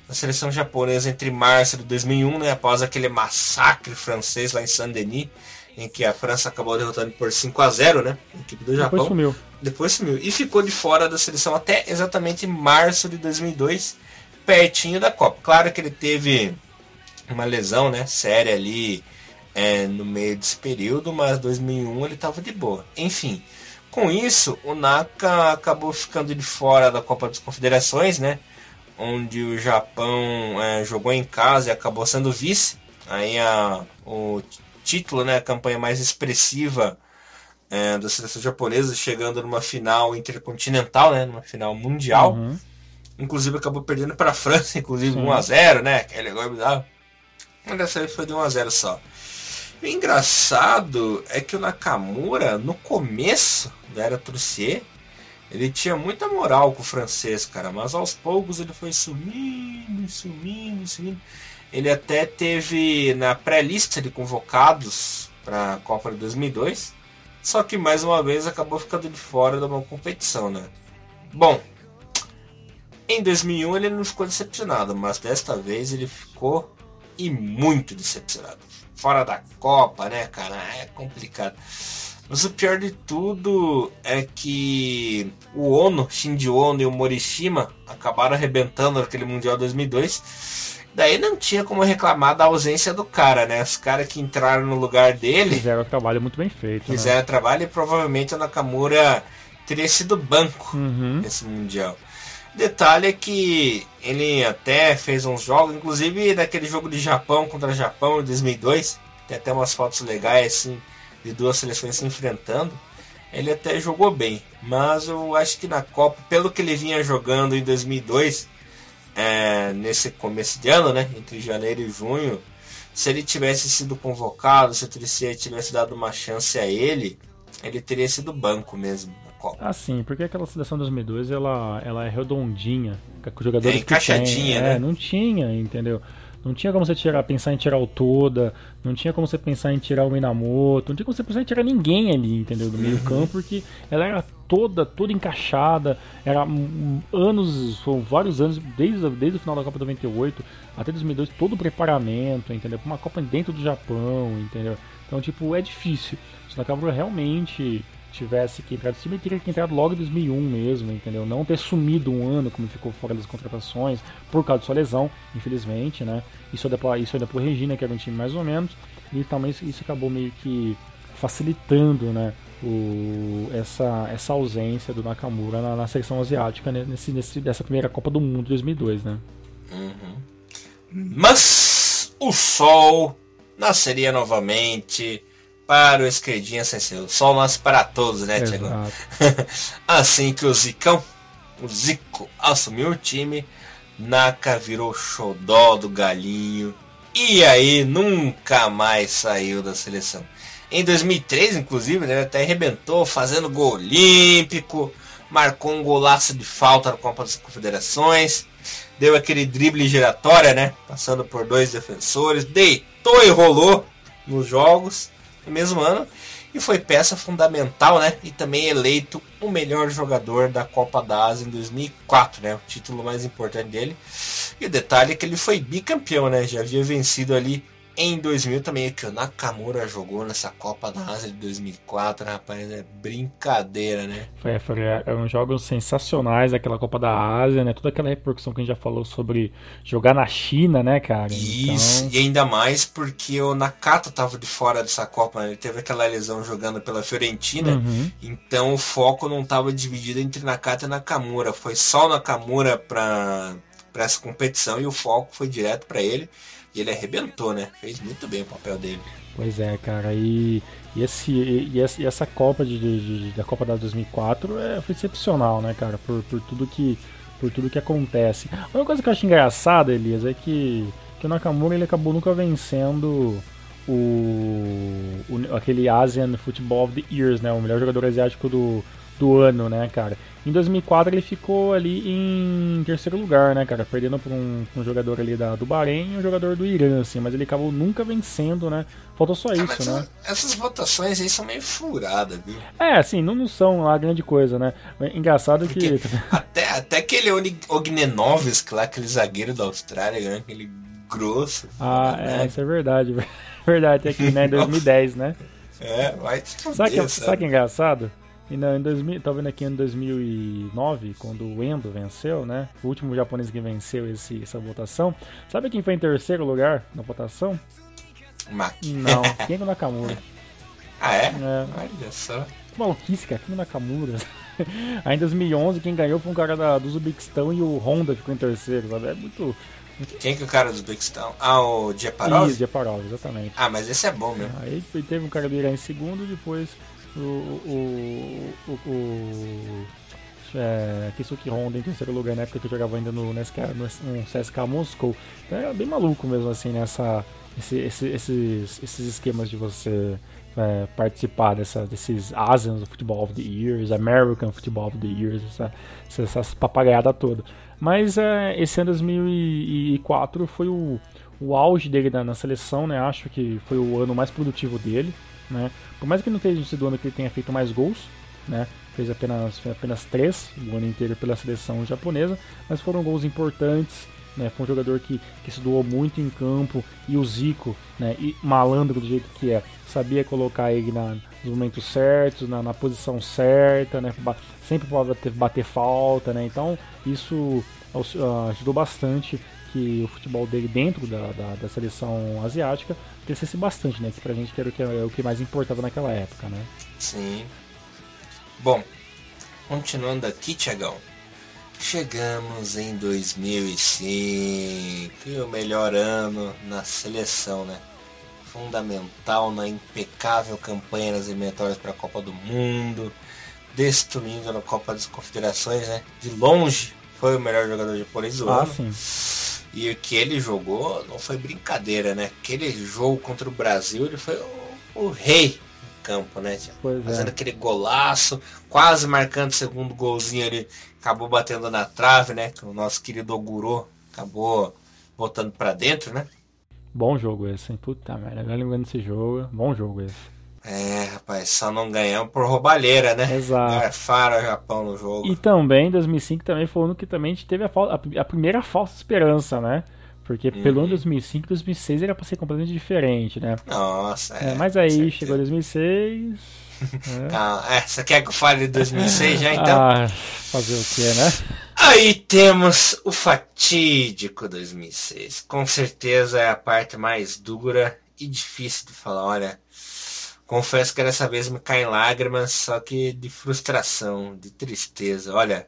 da seleção japonesa entre março de 2001, né, após aquele massacre francês lá em Saint-Denis, em que a França acabou derrotando por 5 a 0, né, a equipe do Japão. Depois sumiu. Depois sumiu e ficou de fora da seleção até exatamente março de 2002 pertinho da Copa. Claro que ele teve uma lesão, né, séria ali é, no meio desse período, mas 2001 ele estava de boa. Enfim, com isso o Naka acabou ficando de fora da Copa das Confederações, né, onde o Japão é, jogou em casa e acabou sendo vice. Aí a, o título, né, a campanha mais expressiva é, da seleção japonesa, chegando numa final intercontinental, né, numa final mundial. Uhum Inclusive acabou perdendo para a França, inclusive 1x0, né? Aquele gol bizarro. Mas dessa vez foi de 1x0 só. o engraçado é que o Nakamura, no começo da era Trussier, ele tinha muita moral com o francês, cara. Mas aos poucos ele foi sumindo, sumindo, sumindo. Ele até teve na pré-lista de convocados para a Copa de 2002. Só que mais uma vez acabou ficando de fora de uma competição, né? Bom, em 2001 ele não ficou decepcionado, mas desta vez ele ficou e muito decepcionado. Fora da Copa, né, cara? É complicado. Mas o pior de tudo é que o Ono, Shinji Ono e o Morishima acabaram arrebentando naquele Mundial 2002. Daí não tinha como reclamar da ausência do cara, né? Os caras que entraram no lugar dele. Fizeram o trabalho muito bem feito. Né? Fizeram né? trabalho e provavelmente o Nakamura teria sido banco uhum. nesse Mundial. Detalhe é que ele até fez uns jogos, inclusive daquele jogo de Japão contra Japão em 2002, tem até umas fotos legais assim de duas seleções se enfrentando. Ele até jogou bem, mas eu acho que na Copa, pelo que ele vinha jogando em 2002, é, nesse começo de ano, né, entre janeiro e junho, se ele tivesse sido convocado, se o Tricia tivesse dado uma chance a ele, ele teria sido banco mesmo. Copa. Ah, sim, porque aquela seleção 2002 ela, ela é redondinha, com jogadores é encaixadinha, né? É, não tinha, entendeu? Não tinha como você tirar, pensar em tirar o Toda, não tinha como você pensar em tirar o Minamoto, não tinha como você pensar em tirar ninguém ali, entendeu? Do meio campo, porque ela era toda, toda encaixada, era anos, foram vários anos, desde, desde o final da Copa 98 até 2002, todo o preparamento, entendeu? Uma Copa dentro do Japão, entendeu? Então, tipo, é difícil. Isso acabou realmente tivesse que entrar ele teria que entrar logo em 2001 mesmo, entendeu? Não ter sumido um ano como ficou fora das contratações por causa de sua lesão, infelizmente, né? Isso ainda por, isso ainda por Regina, que era um time mais ou menos, e também isso acabou meio que facilitando, né? O, essa, essa ausência do Nakamura na, na seleção asiática né? nesse, nesse, dessa primeira Copa do Mundo de 2002, né? Uhum. Mas o sol nasceria novamente para o esquerdinha sem ser. O sol nasce para todos, né, Tiago? assim que o Zicão, o Zico, assumiu o time, Naka virou xodó do galinho. E aí nunca mais saiu da seleção. Em 2003, inclusive, né, ele até arrebentou fazendo gol olímpico, marcou um golaço de falta na Copa das Confederações, deu aquele drible giratória, né? Passando por dois defensores, deitou e rolou nos jogos no mesmo ano e foi peça fundamental, né? E também eleito o melhor jogador da Copa da Ásia em 2004, né? O título mais importante dele. E o detalhe é que ele foi bicampeão, né? Já havia vencido ali em 2000 também, que o Nakamura jogou nessa Copa da Ásia de 2004, rapaz, é brincadeira, né? Foi, foi é, uns jogos sensacionais aquela Copa da Ásia, né? Toda aquela repercussão que a gente já falou sobre jogar na China, né, cara? Isso, então... e ainda mais porque o Nakata tava de fora dessa Copa, né? Ele teve aquela lesão jogando pela Fiorentina, uhum. então o foco não tava dividido entre Nakata e Nakamura, foi só o Nakamura para essa competição e o foco foi direto para ele. E ele arrebentou, né? Fez muito bem o papel dele. Pois é, cara. E, e, esse, e, e essa Copa de, de, da Copa da 2004 é, foi excepcional, né, cara? Por, por tudo que por tudo que acontece. Uma coisa que eu acho engraçada, Elias, é que, que o Nakamura ele acabou nunca vencendo o, o aquele Asian Football of the Years, né? O melhor jogador asiático do, do ano, né, cara? Em 2004 ele ficou ali em terceiro lugar, né, cara? Perdendo para um, um, jogador ali da, do Bahrein e um jogador do Irã, assim. Mas ele acabou nunca vencendo, né? Faltou só isso, ah, né? Essas votações aí são meio furadas, viu? É, assim, não, não são a grande coisa, né? Engraçado Porque que... Até, até aquele Ognenovski lá, aquele zagueiro da Austrália, né? aquele grosso. Ah, é, né? isso é verdade. Verdade, aqui, né? Em 2010, né? É, vai sabe, que, sabe que é engraçado? E não, em 2000, tô vendo aqui em 2009, quando o Endo venceu, né? O último japonês que venceu esse, essa votação. Sabe quem foi em terceiro lugar na votação? Maki. Não, Kengo Nakamura. ah, é? é. Olha só. Que maluquice, cara. Kengo Nakamura. Aí em 2011, quem ganhou foi um cara da, do Uzbequistão e o Honda ficou em terceiro, sabe? É muito... Quem que é o cara do Uzbequistão? Ah, o Djeparov? Isso, Djeparov, exatamente. Ah, mas esse é bom mesmo. Aí teve um cara do Irã em segundo, depois o, o, o, o é, Kisuki Honda em terceiro lugar na época que eu jogava ainda no, no, no CSK Moscou. Então é bem maluco mesmo assim nessa esse, esse, esses, esses esquemas de você é, participar dessa, desses Asians Football of the Years, American Football of the Years, essa, essa, essa papagaiada toda. Mas é, esse ano 2004 foi o, o auge dele na, na seleção, né? Acho que foi o ano mais produtivo dele. Né? Por mais que não tenha sido o ano que ele tenha feito mais gols, né? fez apenas, apenas três o ano inteiro pela seleção japonesa, mas foram gols importantes. Né? Foi um jogador que, que se doou muito em campo e o Zico, né? e malandro do jeito que é, sabia colocar ele na, nos momentos certos, na, na posição certa, né? sempre pode bater, bater falta, né? então isso ajudou bastante que o futebol dele dentro da, da, da seleção asiática crescesse bastante, né? Que pra gente era o que, é o que mais importava naquela época, né? Sim. Bom, continuando aqui, Tiagão. Chegamos em 2005, o melhor ano na seleção, né? Fundamental na impecável campanha nas eliminatórias para a Copa do Mundo, destruindo na Copa das Confederações, né? De longe foi o melhor jogador japonês do ah, ano. Sim. E o que ele jogou não foi brincadeira, né? Aquele jogo contra o Brasil, ele foi o, o rei em campo, né? Pois é. Fazendo é. aquele golaço, quase marcando o segundo golzinho ali, acabou batendo na trave, né? Que o nosso querido Oguro acabou voltando para dentro, né? Bom jogo esse, hein? Puta merda, agora lembrando desse jogo, bom jogo esse. É, rapaz, só não ganhamos por roubalheira, né? Exato. Garfaram o Japão no jogo. E também, 2005 também foi o ano que também a gente teve a, a, a primeira falsa esperança, né? Porque uhum. pelo ano 2005 2006 era pra ser completamente diferente, né? Nossa, é. é mas aí chegou 2006. é. Ah, é, você quer que eu fale de 2006 já então? Ah, fazer o que, né? Aí temos o fatídico 2006. Com certeza é a parte mais dura e difícil de falar. Olha, Confesso que dessa vez me caem lágrimas, só que de frustração, de tristeza. Olha,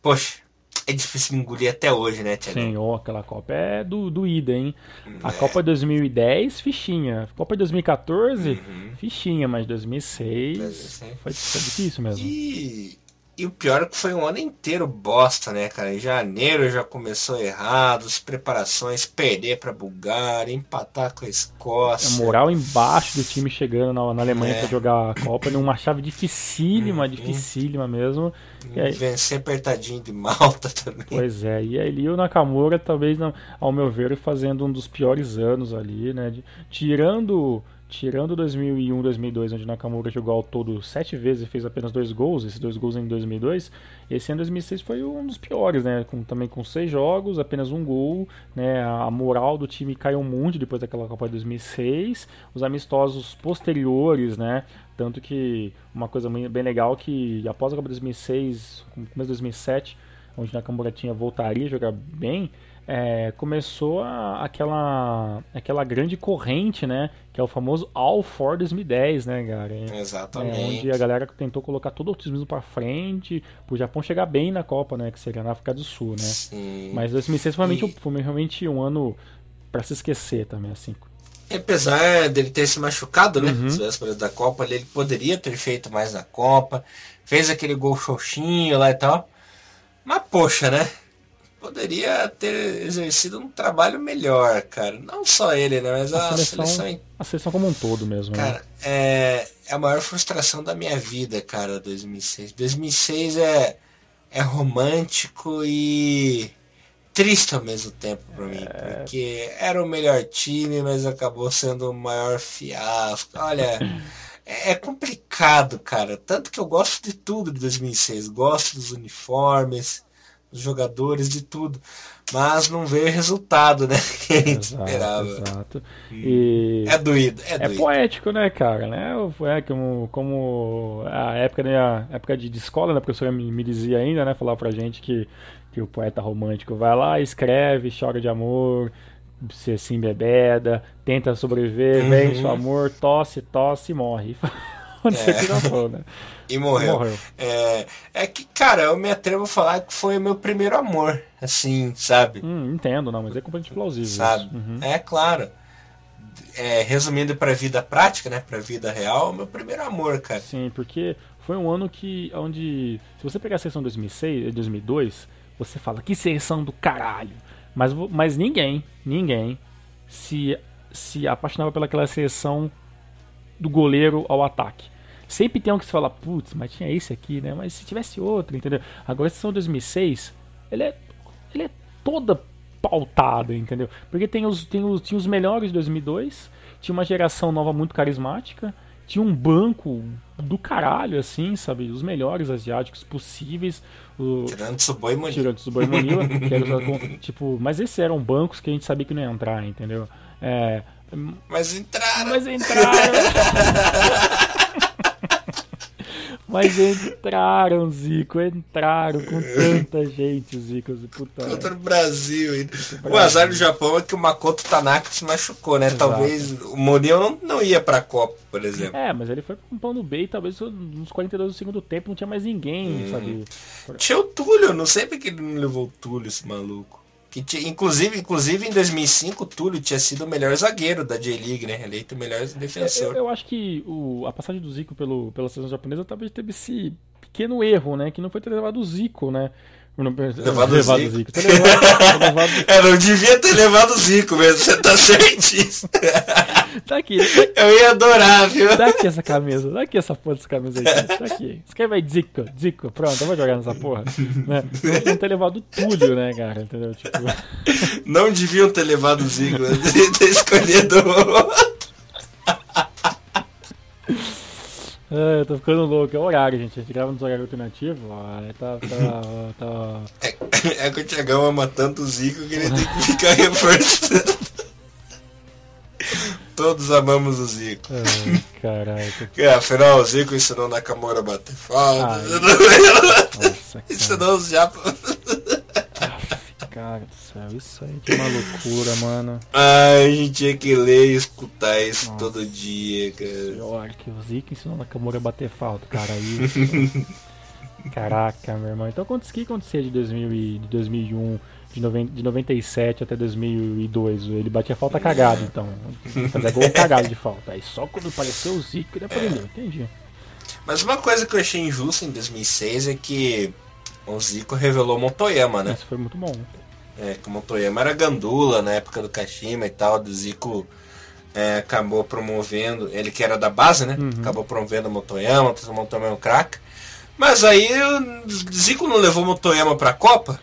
poxa, é difícil engolir até hoje, né, Thiago? Sim, oh, aquela Copa é do, hein? A é. Copa 2010, fichinha. Copa 2014, uhum. fichinha, mas 2006 foi, foi difícil mesmo. E E o pior é que foi um ano inteiro bosta, né, cara? Em janeiro já começou errado, as preparações, perder pra Bulgária, empatar com a Escócia. A moral embaixo do time chegando na, na Alemanha é. pra jogar a Copa, numa chave dificílima, uhum. dificílima mesmo. E aí... Vencer apertadinho de Malta também. Pois é, e ali o Nakamura, talvez, ao meu ver, fazendo um dos piores anos ali, né? De, tirando tirando 2001 2002, onde Nakamura jogou ao todo sete vezes e fez apenas dois gols, esses dois gols em 2002, esse ano 2006 foi um dos piores, né? Com, também com seis jogos, apenas um gol, né? A moral do time caiu muito depois daquela Copa de 2006, os amistosos posteriores, né? Tanto que uma coisa bem legal que após a Copa de 2006, começo de 2007, onde Nakamura tinha voltaria a jogar bem, é, começou a, aquela, aquela grande corrente, né? Que é o famoso All for 2010, né, cara? É, Exatamente. É, onde a galera tentou colocar todo o otimismo para frente, pro Japão chegar bem na Copa, né? Que seria na África do Sul, né? Sim. Mas 2006 foi realmente, e... foi realmente um ano para se esquecer também, assim. Apesar dele ter se machucado, né? Uhum. Nas vésperas da Copa, ele poderia ter feito mais na Copa. Fez aquele gol xoxinho lá e tal. Mas, poxa, né? Poderia ter exercido um trabalho melhor, cara. Não só ele, né? Mas a, a seleção, seleção, A seleção como um todo mesmo. Cara, né? é, é a maior frustração da minha vida, cara, 2006. 2006 é, é romântico e triste ao mesmo tempo para mim, é... porque era o melhor time, mas acabou sendo o maior fiasco. Olha, é, é complicado, cara. Tanto que eu gosto de tudo de 2006. Gosto dos uniformes, jogadores, de tudo. Mas não veio resultado, né? Que a gente exato, esperava. Exato. E é doído, é, é doído. poético, né, cara? Né? É como, como a época, né, a época de, de escola, né, a professora me, me dizia ainda, né? Falava pra gente que, que o poeta romântico vai lá, escreve, chora de amor, se assim bebeda, tenta sobreviver, uhum. vence o amor, tosse, tosse e morre. Onde é. você gravou, né? E morreu. morreu. É, é que, cara, eu me atrevo a falar que foi o meu primeiro amor, assim, sabe? Hum, entendo, não, mas é completamente plausível. Sabe? Uhum. É claro. É, resumindo para a vida prática, né, para a vida real, meu primeiro amor, cara. Sim, porque foi um ano que onde se você pegar a seleção 2006, 2002, você fala que seleção do caralho. Mas mas ninguém, ninguém se se apaixonava pelaquela seleção do goleiro ao ataque. Sempre tem um que se fala, putz, mas tinha esse aqui, né? Mas se tivesse outro, entendeu? Agora, esse são 2006, ele é, ele é toda pautada, entendeu? Porque tem os, tem os, tinha os melhores de 2002, tinha uma geração nova muito carismática, tinha um banco do caralho, assim, sabe? Os melhores asiáticos possíveis. O... Tirando Tsuboi Manila. Tirando Tsuboi Manila. tipo, mas esses eram bancos que a gente sabia que não ia entrar, entendeu? É, mas entraram. Mas entraram. Mas entraram, Zico, entraram com tanta gente, Zico. Puta, Contra o Brasil. O azar do Japão é que o Makoto Tanaka se machucou, né? Exato. Talvez o Moriel não, não ia pra Copa, por exemplo. É, mas ele foi com um pão no B e talvez nos 42 do segundo tempo não tinha mais ninguém, hum. sabe? Tinha o Túlio, não sei porque ele não levou o Túlio, esse maluco. Que inclusive, inclusive em 2005, o Túlio tinha sido o melhor zagueiro da J-League, né? Eleito o melhor defensor. Eu, eu, acho que o, a passagem do Zico pelo, pela seleção japonesa talvez teve esse pequeno erro, né? Que não foi ter levado o Zico, né? Não, levado, levado o Zico. Zico. Levado, levado... É, não devia ter levado o Zico mesmo, você tá certíssimo. tá aqui. Tá... Eu ia adorar, viu? Dá aqui essa camisa, dá aqui essa porra dessa camisa aí. Tá aqui. Escreve aí Zico, Zico, pronto, eu vou jogar nessa porra. Né? Não ter levado o Túlio, né, cara? Entendeu? Tipo... Não deviam ter levado o Zico, deviam ter escolhido É, eu tô ficando louco. É o horário, gente. A gente grava nos horários alternativos. Tá, tá, tá... É, é que o Thiagão ama tanto o Zico que ele tem que ficar reforçando. Todos amamos o Zico. É, caralho. É, afinal, o Zico ensinou Nakamura a bater falta. Ah, ensinou os japoneses cara do céu, isso aí é uma loucura, mano. Ai, a gente tinha que ler e escutar isso Nossa, todo dia, cara. Senhora, que o Zika ensinou Nakamura a bater falta, cara. Isso. Caraca, meu irmão. Então, o que acontecia de, 2000 e, de 2001, de, noven, de 97 até 2002? Ele batia falta cagado, então. Fazia gol cagado de falta. Aí só quando apareceu o Zico ele aprendeu, entendi. Mas uma coisa que eu achei injusta em 2006 é que o Zico revelou Motoyama, né? Isso foi muito bom. É, que o Motoyama era gandula na época do Kashima e tal, do Zico é, acabou promovendo, ele que era da base, né? Uhum. Acabou promovendo o Motoyama, o Motoyama é um craque. Mas aí o Zico não levou o Motoyama pra Copa?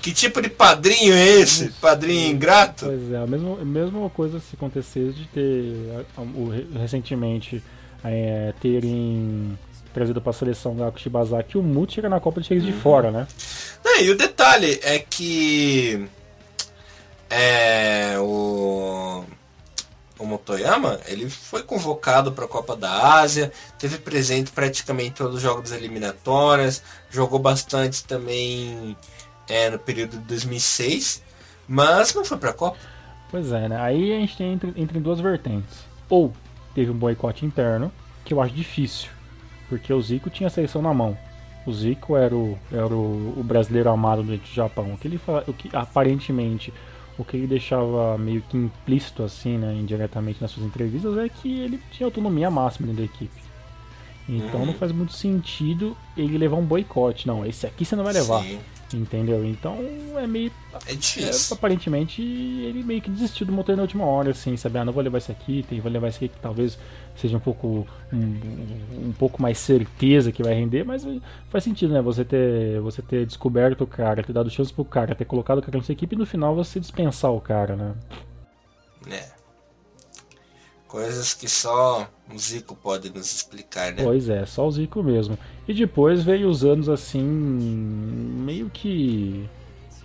Que tipo de padrinho é esse? Padrinho ingrato? Pois é, a mesma, a mesma coisa se acontecesse de ter o- recentemente é, terem trazido para a seleção Gaku Shibazaki e o Muti chega na Copa de Reis de fora, né? E o detalhe é que é, o, o Motoyama ele foi convocado para a Copa da Ásia, teve presente praticamente em todos os jogos das eliminatórias, jogou bastante também é, no período de 2006, mas não foi para a Copa. Pois é, né? Aí a gente tem entre, entre duas vertentes. Ou teve um boicote interno, que eu acho difícil, porque o Zico tinha a seleção na mão. O Zico era o, era o, o brasileiro amado do Japão. O que ele o que aparentemente o que ele deixava meio que implícito assim, né, indiretamente nas suas entrevistas é que ele tinha autonomia máxima dentro da equipe. Então Uhum. não faz muito sentido ele levar um boicote. Não, esse aqui você não vai levar. Sim, Entendeu? Então é meio é é, difícil. aparentemente ele meio que desistiu do motor na última hora, assim, sabe? Ah, não vou levar esse aqui, tem, vou levar esse aqui que talvez seja um pouco um, um pouco mais certeza que vai render, mas eh, faz sentido, né? Você ter, você ter descoberto o cara, ter dado chance pro cara, ter colocado o cara na sua equipe e no final você dispensar o cara, né? né? Coisas que só o Zico pode nos explicar, né? Pois é, só o Zico mesmo. E depois veio os anos assim, meio que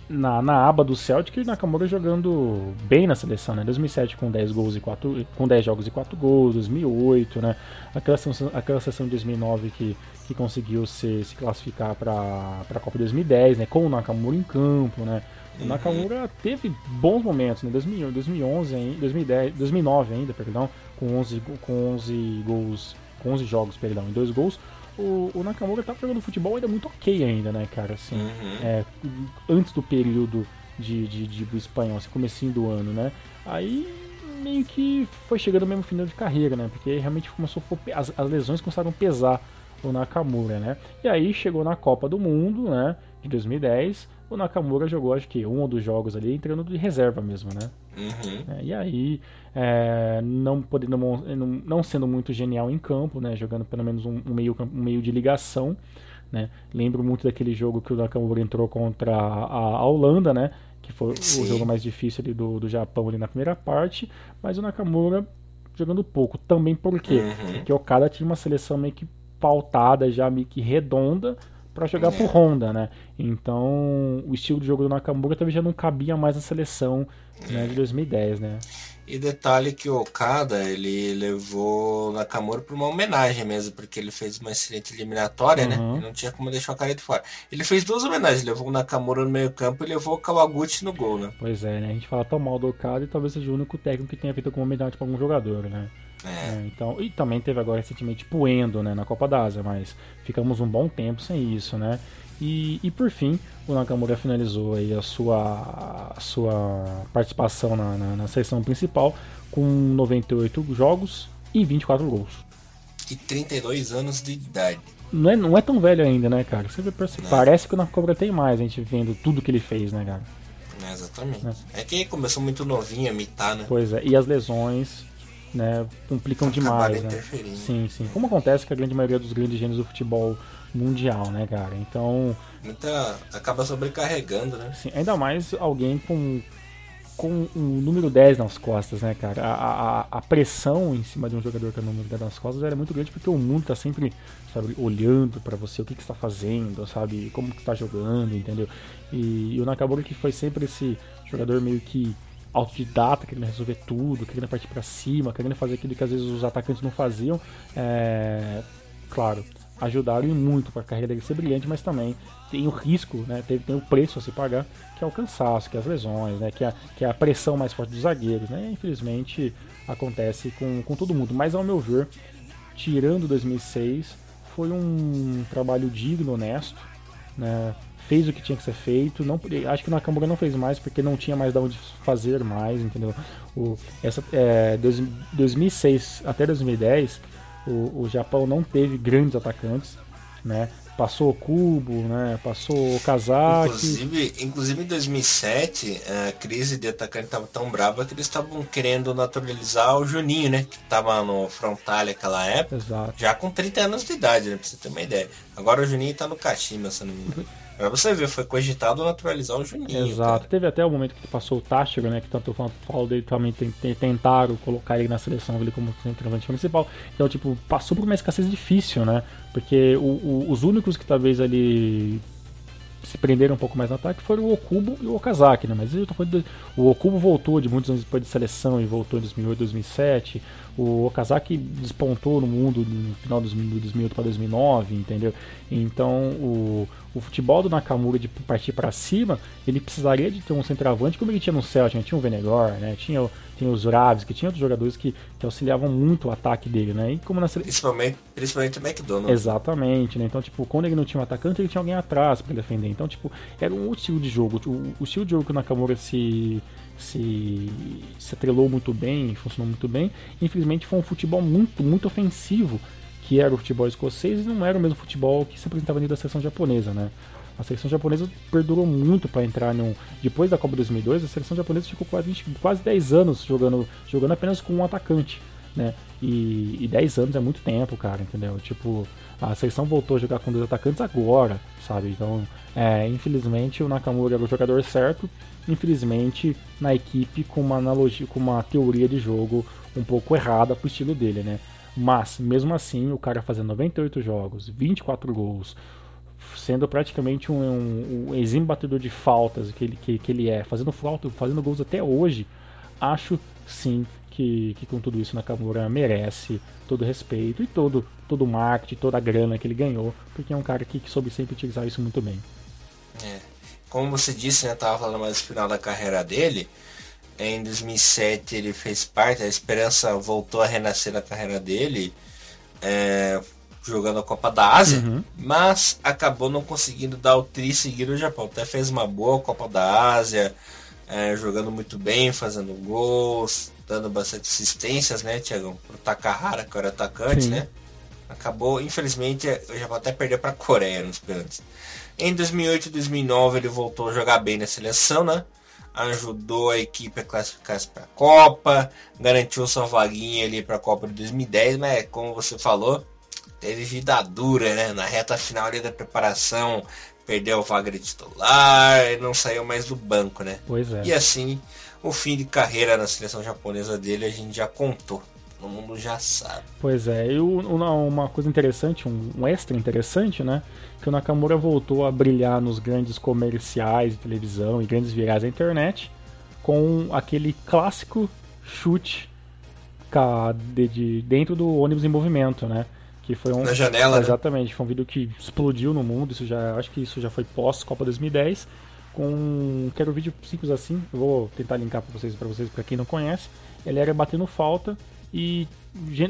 na, na aba do Celtic, o Nakamura jogando bem na seleção, né? 2007 com 10 gols e 4 com 10 jogos e 4 gols, 2008, né? Aquela seleção, aquela seleção de 2009 que, que conseguiu se, se classificar para a Copa 2010, né? Com o Nakamura em campo, né? O Nakamura teve bons momentos, né? 2000, 2011, ainda, 2010, 2009 ainda, perdão, com 11, go- com 11 gols, com 11 jogos, perdão, em dois gols. O, o Nakamura tava jogando futebol ainda muito ok ainda, né, cara? Assim, Uhum. é, antes do período de, de, de- do espanhol, assim, comecinho do ano, né? Aí meio que foi chegando mesmo final de carreira, né? Porque realmente começou as, as lesões começaram a pesar o Nakamura, né? E aí chegou na Copa do Mundo, né? De 2010, o Nakamura jogou acho que um dos jogos ali entrando de reserva mesmo, né? Uhum. É, e aí, é, não podendo não, não sendo muito genial em campo, né, jogando pelo menos um, um meio, um meio de ligação, né, lembro muito daquele jogo que o Nakamura entrou contra a, a Holanda, né, que foi Sim. o jogo mais difícil ali do, do Japão ali na primeira parte, mas o Nakamura jogando pouco, também porque Uhum. porque o Okada tinha uma seleção meio que pautada, já meio que redonda para jogar É. pro Honda, né? Então, o estilo de jogo do Nakamura talvez já não cabia mais na seleção né, de 2010, né? E detalhe que o Okada, ele levou o Nakamura para uma homenagem mesmo, porque ele fez uma excelente eliminatória, né? Uhum. E não tinha como deixar o cara de fora. Ele fez duas homenagens, levou o Nakamura no meio campo e levou o Kawaguchi no gol, né? Pois é, né? A gente fala tão mal do Okada e talvez seja o único técnico que tenha feito alguma homenagem para algum jogador, né? É. É, então, e também teve agora recentemente Puendo, né, na Copa da Ásia, mas ficamos um bom tempo sem isso, né? E, e por fim, o Nakamura finalizou aí a sua, a sua participação na, na, na seleção principal com 98 jogos e 24 gols. E 32 anos de idade. Não é, não é tão velho ainda, né, cara? Você vê, parece, parece que o Nakamura tem mais, a gente vendo tudo que ele fez, né, cara? né? Exatamente. É que começou muito novinho a imitar, né? Pois é, e as lesões, né, complicam demais, né? Sim, sim. Como acontece com a grande maioria dos grandes gênios do futebol mundial, né, cara? Então, Muita. acaba sobrecarregando, né? assim, ainda mais alguém com com um número 10 nas costas, né, cara? A, a, a pressão em cima de um jogador que é o número 10 nas costas era muito grande porque o mundo tá sempre, sabe, olhando pra você, o que que está fazendo, sabe, como que está jogando, entendeu? E, e o Nakamura que foi sempre esse jogador meio que autodidata, querendo resolver tudo, querendo partir pra cima, querendo fazer aquilo que às vezes os atacantes não faziam, é, claro, ajudaram muito para a carreira dele ser brilhante, mas também tem o risco, né, tem, tem o preço a se pagar, que é o cansaço, que é as lesões, né, que é, que é a pressão mais forte dos zagueiros, né, infelizmente acontece com, com todo mundo, mas ao meu ver, tirando 2006, foi um trabalho digno, honesto, né, fez o que tinha que ser feito, não, acho que o Nakamura não fez mais porque não tinha mais de onde fazer mais, entendeu? O, essa, é, dois- 2006 até 2010 o, o Japão não teve grandes atacantes, né? Passou o Kubo, né? Passou o Kazaki. Inclusive, inclusive em 2007, a crise de atacante estava tão brava que eles estavam querendo naturalizar o Juninho, né? Que estava no Frontal aquela época. Exato. Já com 30 anos de idade, né? Pra você ter uma ideia. Agora o Juninho está no Kashima, se não me engano. Pra você ver, foi cogitado naturalizar o Juninho. Exato. Cara. Teve até o momento que passou o Táchiro, né? Que tanto eu falo dele também tentaram colocar ele na seleção ele como centroavante principal. Então, tipo, passou por uma escassez difícil, né? Porque o, o, os únicos que talvez ali se prenderam um pouco mais no ataque foram o Okubo e o Okazaki, né? Mas eu tô falando de, o Okubo voltou de muitos anos depois de seleção e voltou em 2008, 2007. O Okazaki despontou no mundo no final de 2008 para 2009, entendeu? Então o, o futebol do Nakamura de partir para cima, ele precisaria de ter um centroavante como ele tinha no Celtic, né? tinha o Venegor, né? Tinha, tinha os Ravs, que tinha outros jogadores que, que auxiliavam muito o ataque dele, né? E como na principalmente, principalmente o McDonald's. Exatamente, né? Então, tipo, quando ele não tinha um atacante, ele tinha alguém atrás para defender. Então, tipo, era um outro estilo de jogo. O, o estilo de jogo que o Nakamura se se, se atrelou muito bem, funcionou muito bem. Infelizmente foi um futebol muito, muito ofensivo, que era o futebol escocês e não era o mesmo futebol que se apresentava dentro da seleção japonesa, né? A seleção japonesa perdurou muito para entrar num. Depois da Copa 2002, a seleção japonesa ficou quase, 20, quase 10 anos jogando, jogando apenas com um atacante, né? E, e 10 anos é muito tempo, cara, entendeu? Tipo, a seleção voltou a jogar com dois atacantes agora, sabe? Então, é, infelizmente, o Nakamura era o jogador certo, infelizmente, na equipe com uma analogia, com uma teoria de jogo um pouco errada pro estilo dele, né? Mas, mesmo assim, o cara fazendo 98 jogos, 24 gols, sendo praticamente um, um, um exímio batedor de faltas que ele, que, que ele é, fazendo falta, fazendo gols até hoje, acho sim que, que com tudo isso Nakamura merece todo respeito e todo todo o marketing, toda a grana que ele ganhou, porque é um cara que, que soube sempre utilizar isso muito bem. É. Como você disse, né, tava falando mais do final da carreira dele, em 2007 ele fez parte, a Esperança voltou a renascer na carreira dele, é, jogando a Copa da Ásia, uhum. mas acabou não conseguindo dar o tri seguido no Japão. Até fez uma boa Copa da Ásia, é, jogando muito bem, fazendo gols, dando bastante assistências, né, Tiagão? Pro Takahara, que era atacante, Sim. né? Acabou, infelizmente, o Japão até perdeu para a Coreia nos pênaltis. Em 2008 e 2009 ele voltou a jogar bem na seleção, né? Ajudou a equipe a classificar-se para a Copa, garantiu sua vaguinha ali para a Copa de 2010, mas como você falou, teve vida dura, né? Na reta final ali da preparação, perdeu o vaga de titular e não saiu mais do banco, né? Pois é. E assim, o fim de carreira na seleção japonesa dele a gente já contou. Todo mundo já sabe. Pois é, e uma coisa interessante, um, extra interessante, né? Que o Nakamura voltou a brilhar nos grandes comerciais de televisão e grandes virais da internet com aquele clássico chute de, de, dentro do ônibus em movimento, né? Que foi um. Na janela. Né? Exatamente, né? foi um vídeo que explodiu no mundo. Isso já, acho que isso já foi pós Copa 2010. Com. Quero um vídeo simples assim. Eu vou tentar linkar para vocês, para vocês, para quem não conhece. Ele era batendo falta e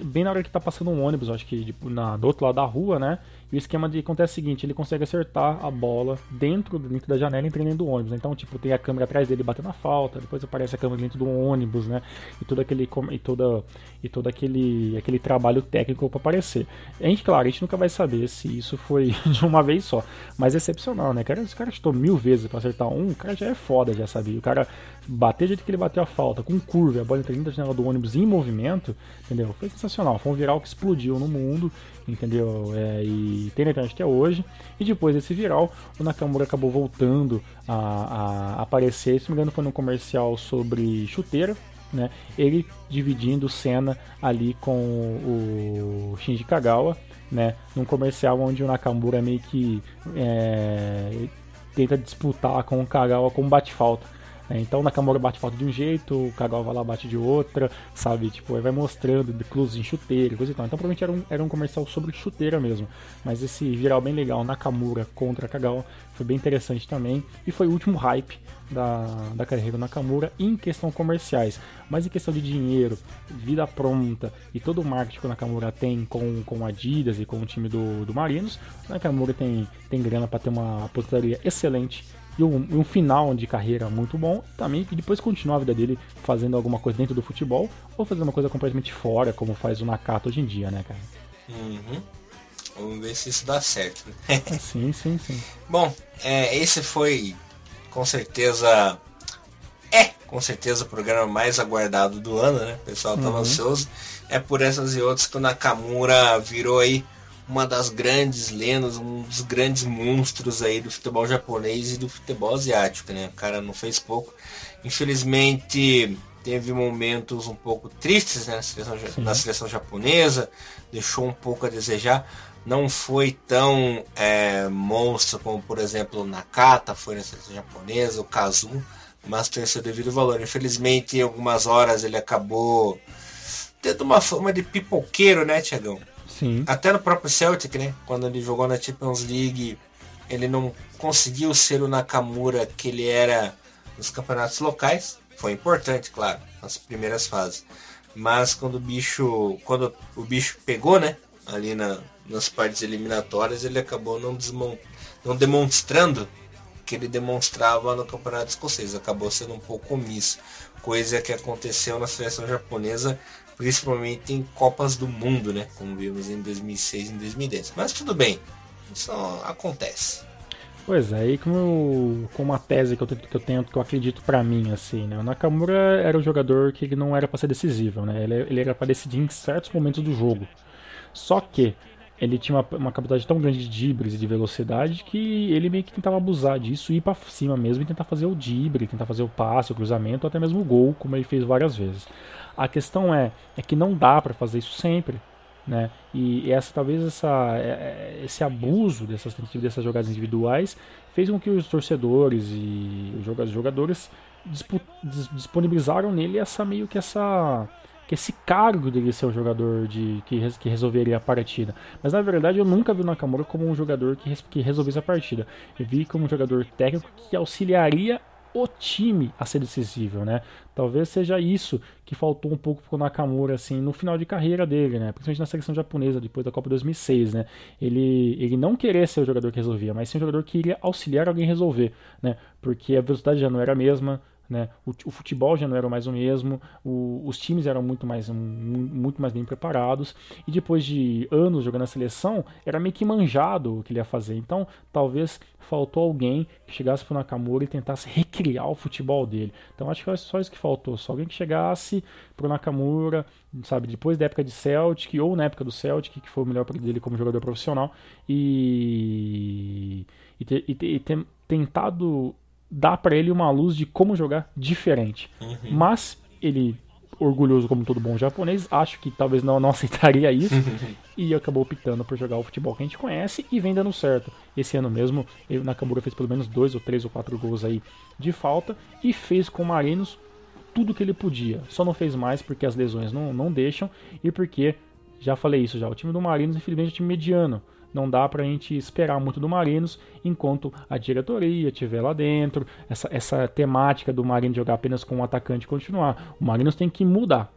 bem na hora que tá passando um ônibus, acho que tipo, na, do outro lado da rua, né? E o esquema de acontece o seguinte, ele consegue acertar a bola dentro, dentro da janela entrando dentro do ônibus. Então, tipo, tem a câmera atrás dele batendo a falta, depois aparece a câmera dentro do ônibus, né? E todo aquele e toda e todo aquele aquele trabalho técnico para aparecer. A gente, claro, a gente nunca vai saber se isso foi de uma vez só, mas é excepcional, né? Cara, esse cara chutou mil vezes para acertar um, o cara já é foda, já sabia. O cara bater do jeito que ele bateu a falta, com curva, a bola entrando da janela do ônibus em movimento, entendeu? Foi sensacional. Foi um viral que explodiu no mundo entendeu? É, e tem na internet até hoje. E depois desse viral, o Nakamura acabou voltando a, a aparecer. Se não me engano, foi num comercial sobre chuteira. Né? Ele dividindo cena ali com o Shinji Kagawa, né? Num comercial onde o Nakamura meio que é, tenta disputar com o Kagawa com bate-falta. É, então o Nakamura bate falta de um jeito, o Kagawa vai lá bate de outra, sabe? Tipo, aí vai mostrando clubes em chuteira, coisa e tal. Então provavelmente era um, era um comercial sobre chuteira mesmo. Mas esse viral bem legal, Nakamura contra Kagawa, foi bem interessante também. E foi o último hype da, da carreira do Nakamura em questão comerciais. Mas em questão de dinheiro, vida pronta e todo o marketing que o Nakamura tem com, com Adidas e com o time do, do Marinos, o Nakamura tem, tem grana para ter uma aposentadoria excelente e um, um, final de carreira muito bom também, e depois continuar a vida dele fazendo alguma coisa dentro do futebol ou fazendo uma coisa completamente fora, como faz o Nakato hoje em dia, né, cara? Uhum. Vamos ver se isso dá certo. Né? sim, sim, sim. Bom, é, esse foi com certeza. É, com certeza o programa mais aguardado do ano, né? O pessoal tava uhum. ansioso. É por essas e outras que o Nakamura virou aí uma das grandes lendas, um dos grandes monstros aí do futebol japonês e do futebol asiático, né? O cara não fez pouco. Infelizmente teve momentos um pouco tristes né, na, seleção, na seleção japonesa, deixou um pouco a desejar. Não foi tão é, monstro como, por exemplo, o Nakata foi na seleção japonesa, o Kazu, mas tem seu devido valor. Infelizmente, em algumas horas ele acabou tendo uma forma de pipoqueiro, né, Tiagão? Sim. Até no próprio Celtic, né? Quando ele jogou na Champions League, ele não conseguiu ser o Nakamura que ele era nos campeonatos locais. Foi importante, claro, nas primeiras fases. Mas quando o bicho, quando o bicho pegou, né, ali na, nas partes eliminatórias, ele acabou não, desmont, não demonstrando que ele demonstrava no campeonato escocês. Acabou sendo um pouco omisso, coisa que aconteceu na seleção japonesa, principalmente em Copas do Mundo, né, como vimos em 2006 e 2010. Mas tudo bem, isso acontece. Pois é, aí com, com uma tese que eu, que eu tenho, que eu acredito para mim, assim, né? O Nakamura era um jogador que ele não era para ser decisivo, né? Ele, ele era para decidir em certos momentos do jogo. Só que ele tinha uma, uma capacidade tão grande de dribles e de velocidade que ele meio que tentava abusar disso, ir para cima mesmo e tentar fazer o drible, tentar fazer o passe, o cruzamento, até mesmo o gol, como ele fez várias vezes. A questão é, é que não dá para fazer isso sempre. Né? E essa talvez essa, é, é, esse abuso dessas dessas jogadas individuais fez com que os torcedores e os jogadores disponibilizaram nele essa meio que essa que esse cargo dele ser um jogador de que, que resolveria a partida. Mas na verdade eu nunca vi o Nakamura como um jogador que, que resolvesse a partida. Eu vi como um jogador técnico que auxiliaria o time a ser decisivo, né? Talvez seja isso que faltou um pouco pro Nakamura, assim, no final de carreira dele, né? Principalmente na seleção japonesa, depois da Copa 2006, né? Ele, ele não queria ser o jogador que resolvia, mas sim o jogador que iria auxiliar alguém resolver, né? Porque a velocidade já não era a mesma, né? O, o, futebol já não era mais o mesmo, o, os times eram muito mais, muito mais bem preparados, e depois de anos jogando na seleção, era meio que manjado o que ele ia fazer. Então, talvez faltou alguém que chegasse para o Nakamura e tentasse recriar o futebol dele. Então, acho que é só isso que faltou, só alguém que chegasse para o Nakamura, sabe, depois da época de Celtic, ou na época do Celtic, que foi o melhor dele como jogador profissional, e, e, ter, e ter, e ter tentado dá para ele uma luz de como jogar diferente. Uhum. Mas ele, orgulhoso como todo bom japonês, acho que talvez não, não aceitaria isso e acabou optando por jogar o futebol que a gente conhece e vem dando certo. Esse ano mesmo, ele, Nakamura fez pelo menos dois ou três ou quatro gols aí de falta e fez com o Marinos tudo que ele podia. Só não fez mais porque as lesões não, não deixam e porque, já falei isso já, o time do Marinos infelizmente é um time mediano não dá para a gente esperar muito do Marinos enquanto a diretoria estiver lá dentro, essa, essa temática do Marinos jogar apenas com um atacante continuar. O Marinos tem que mudar.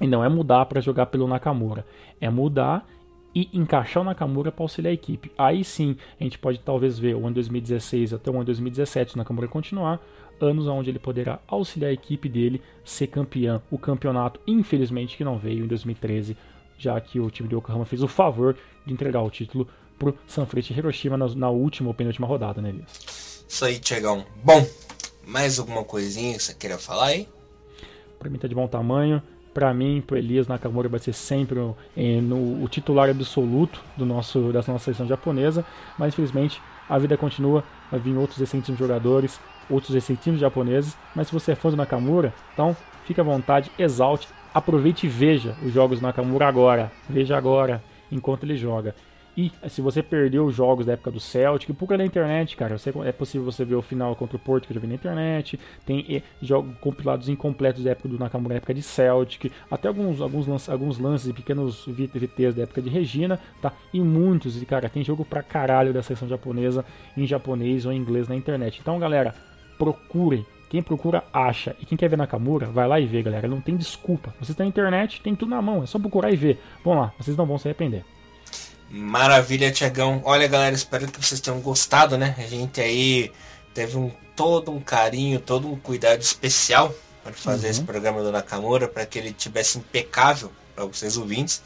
E não é mudar para jogar pelo Nakamura, é mudar e encaixar o Nakamura para auxiliar a equipe. Aí sim, a gente pode talvez ver o ano 2016 até o ano 2017 o Nakamura continuar, anos onde ele poderá auxiliar a equipe dele ser campeão. O campeonato, infelizmente, que não veio em 2013 já que o time de Yokohama fez o favor de entregar o título pro Sanfrecce Hiroshima na, na, última ou penúltima rodada, né, Elias? Isso aí, Tiagão. Bom, mais alguma coisinha que você queira falar aí? Pra mim tá de bom tamanho. Pra mim, pro Elias Nakamura vai ser sempre o, no, o titular absoluto do nosso, da nossa seleção japonesa, mas infelizmente a vida continua, vai vir outros excelentes jogadores, outros excelentes japoneses, mas se você é fã do Nakamura, então fique à vontade, exalte aproveite e veja os jogos do Nakamura agora. Veja agora, enquanto ele joga. E se você perdeu os jogos da época do Celtic, procura na internet, cara. Você, é possível você ver o final contra o Porto, que eu já vi na internet. Tem jogos compilados incompletos da época do Nakamura, da época de Celtic. Até alguns, alguns, lances, alguns lances e pequenos VTs da época de Regina, tá? E muitos. E, cara, tem jogo pra caralho da seleção japonesa em japonês ou em inglês na internet. Então, galera, procurem quem procura, acha. E quem quer ver Nakamura, vai lá e vê, galera. Não tem desculpa. Vocês estão na internet, tem tudo na mão. É só procurar e ver. Vamos lá, vocês não vão se arrepender. Maravilha, Tiagão. Olha, galera, espero que vocês tenham gostado, né? A gente aí teve um, todo um carinho, todo um cuidado especial para fazer uhum. esse programa do Nakamura, para que ele tivesse impecável para vocês ouvintes.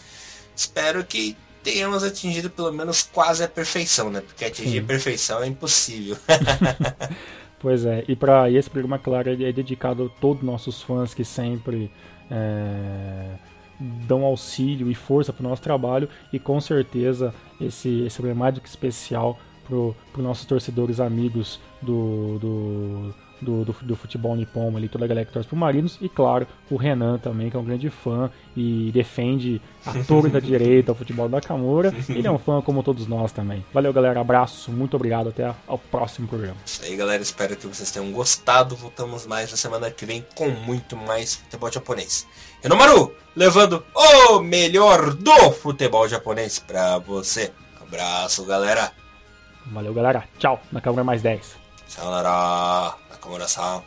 Espero que tenhamos atingido pelo menos quase a perfeição, né? Porque atingir Sim. a perfeição é impossível. pois é, e para esse programa, claro, é dedicado a todos os nossos fãs que sempre é, dão auxílio e força para o nosso trabalho e com certeza esse, esse é que especial para os nossos torcedores amigos do, do do, do, do, futebol nipom ali, toda a galera que torce pro Marinos, e claro, o Renan também, que é um grande fã e defende a torre da direita, o futebol da Nakamura. Ele é um fã como todos nós também. Valeu, galera, abraço, muito obrigado, até ao próximo programa. Isso aí, galera, espero que vocês tenham gostado. Voltamos mais na semana que vem com muito mais futebol japonês. Renomaru, levando o melhor do futebol japonês pra você. Abraço, galera. Valeu, galera. Tchau. Na câmera mais 10. さよなら、中村さん。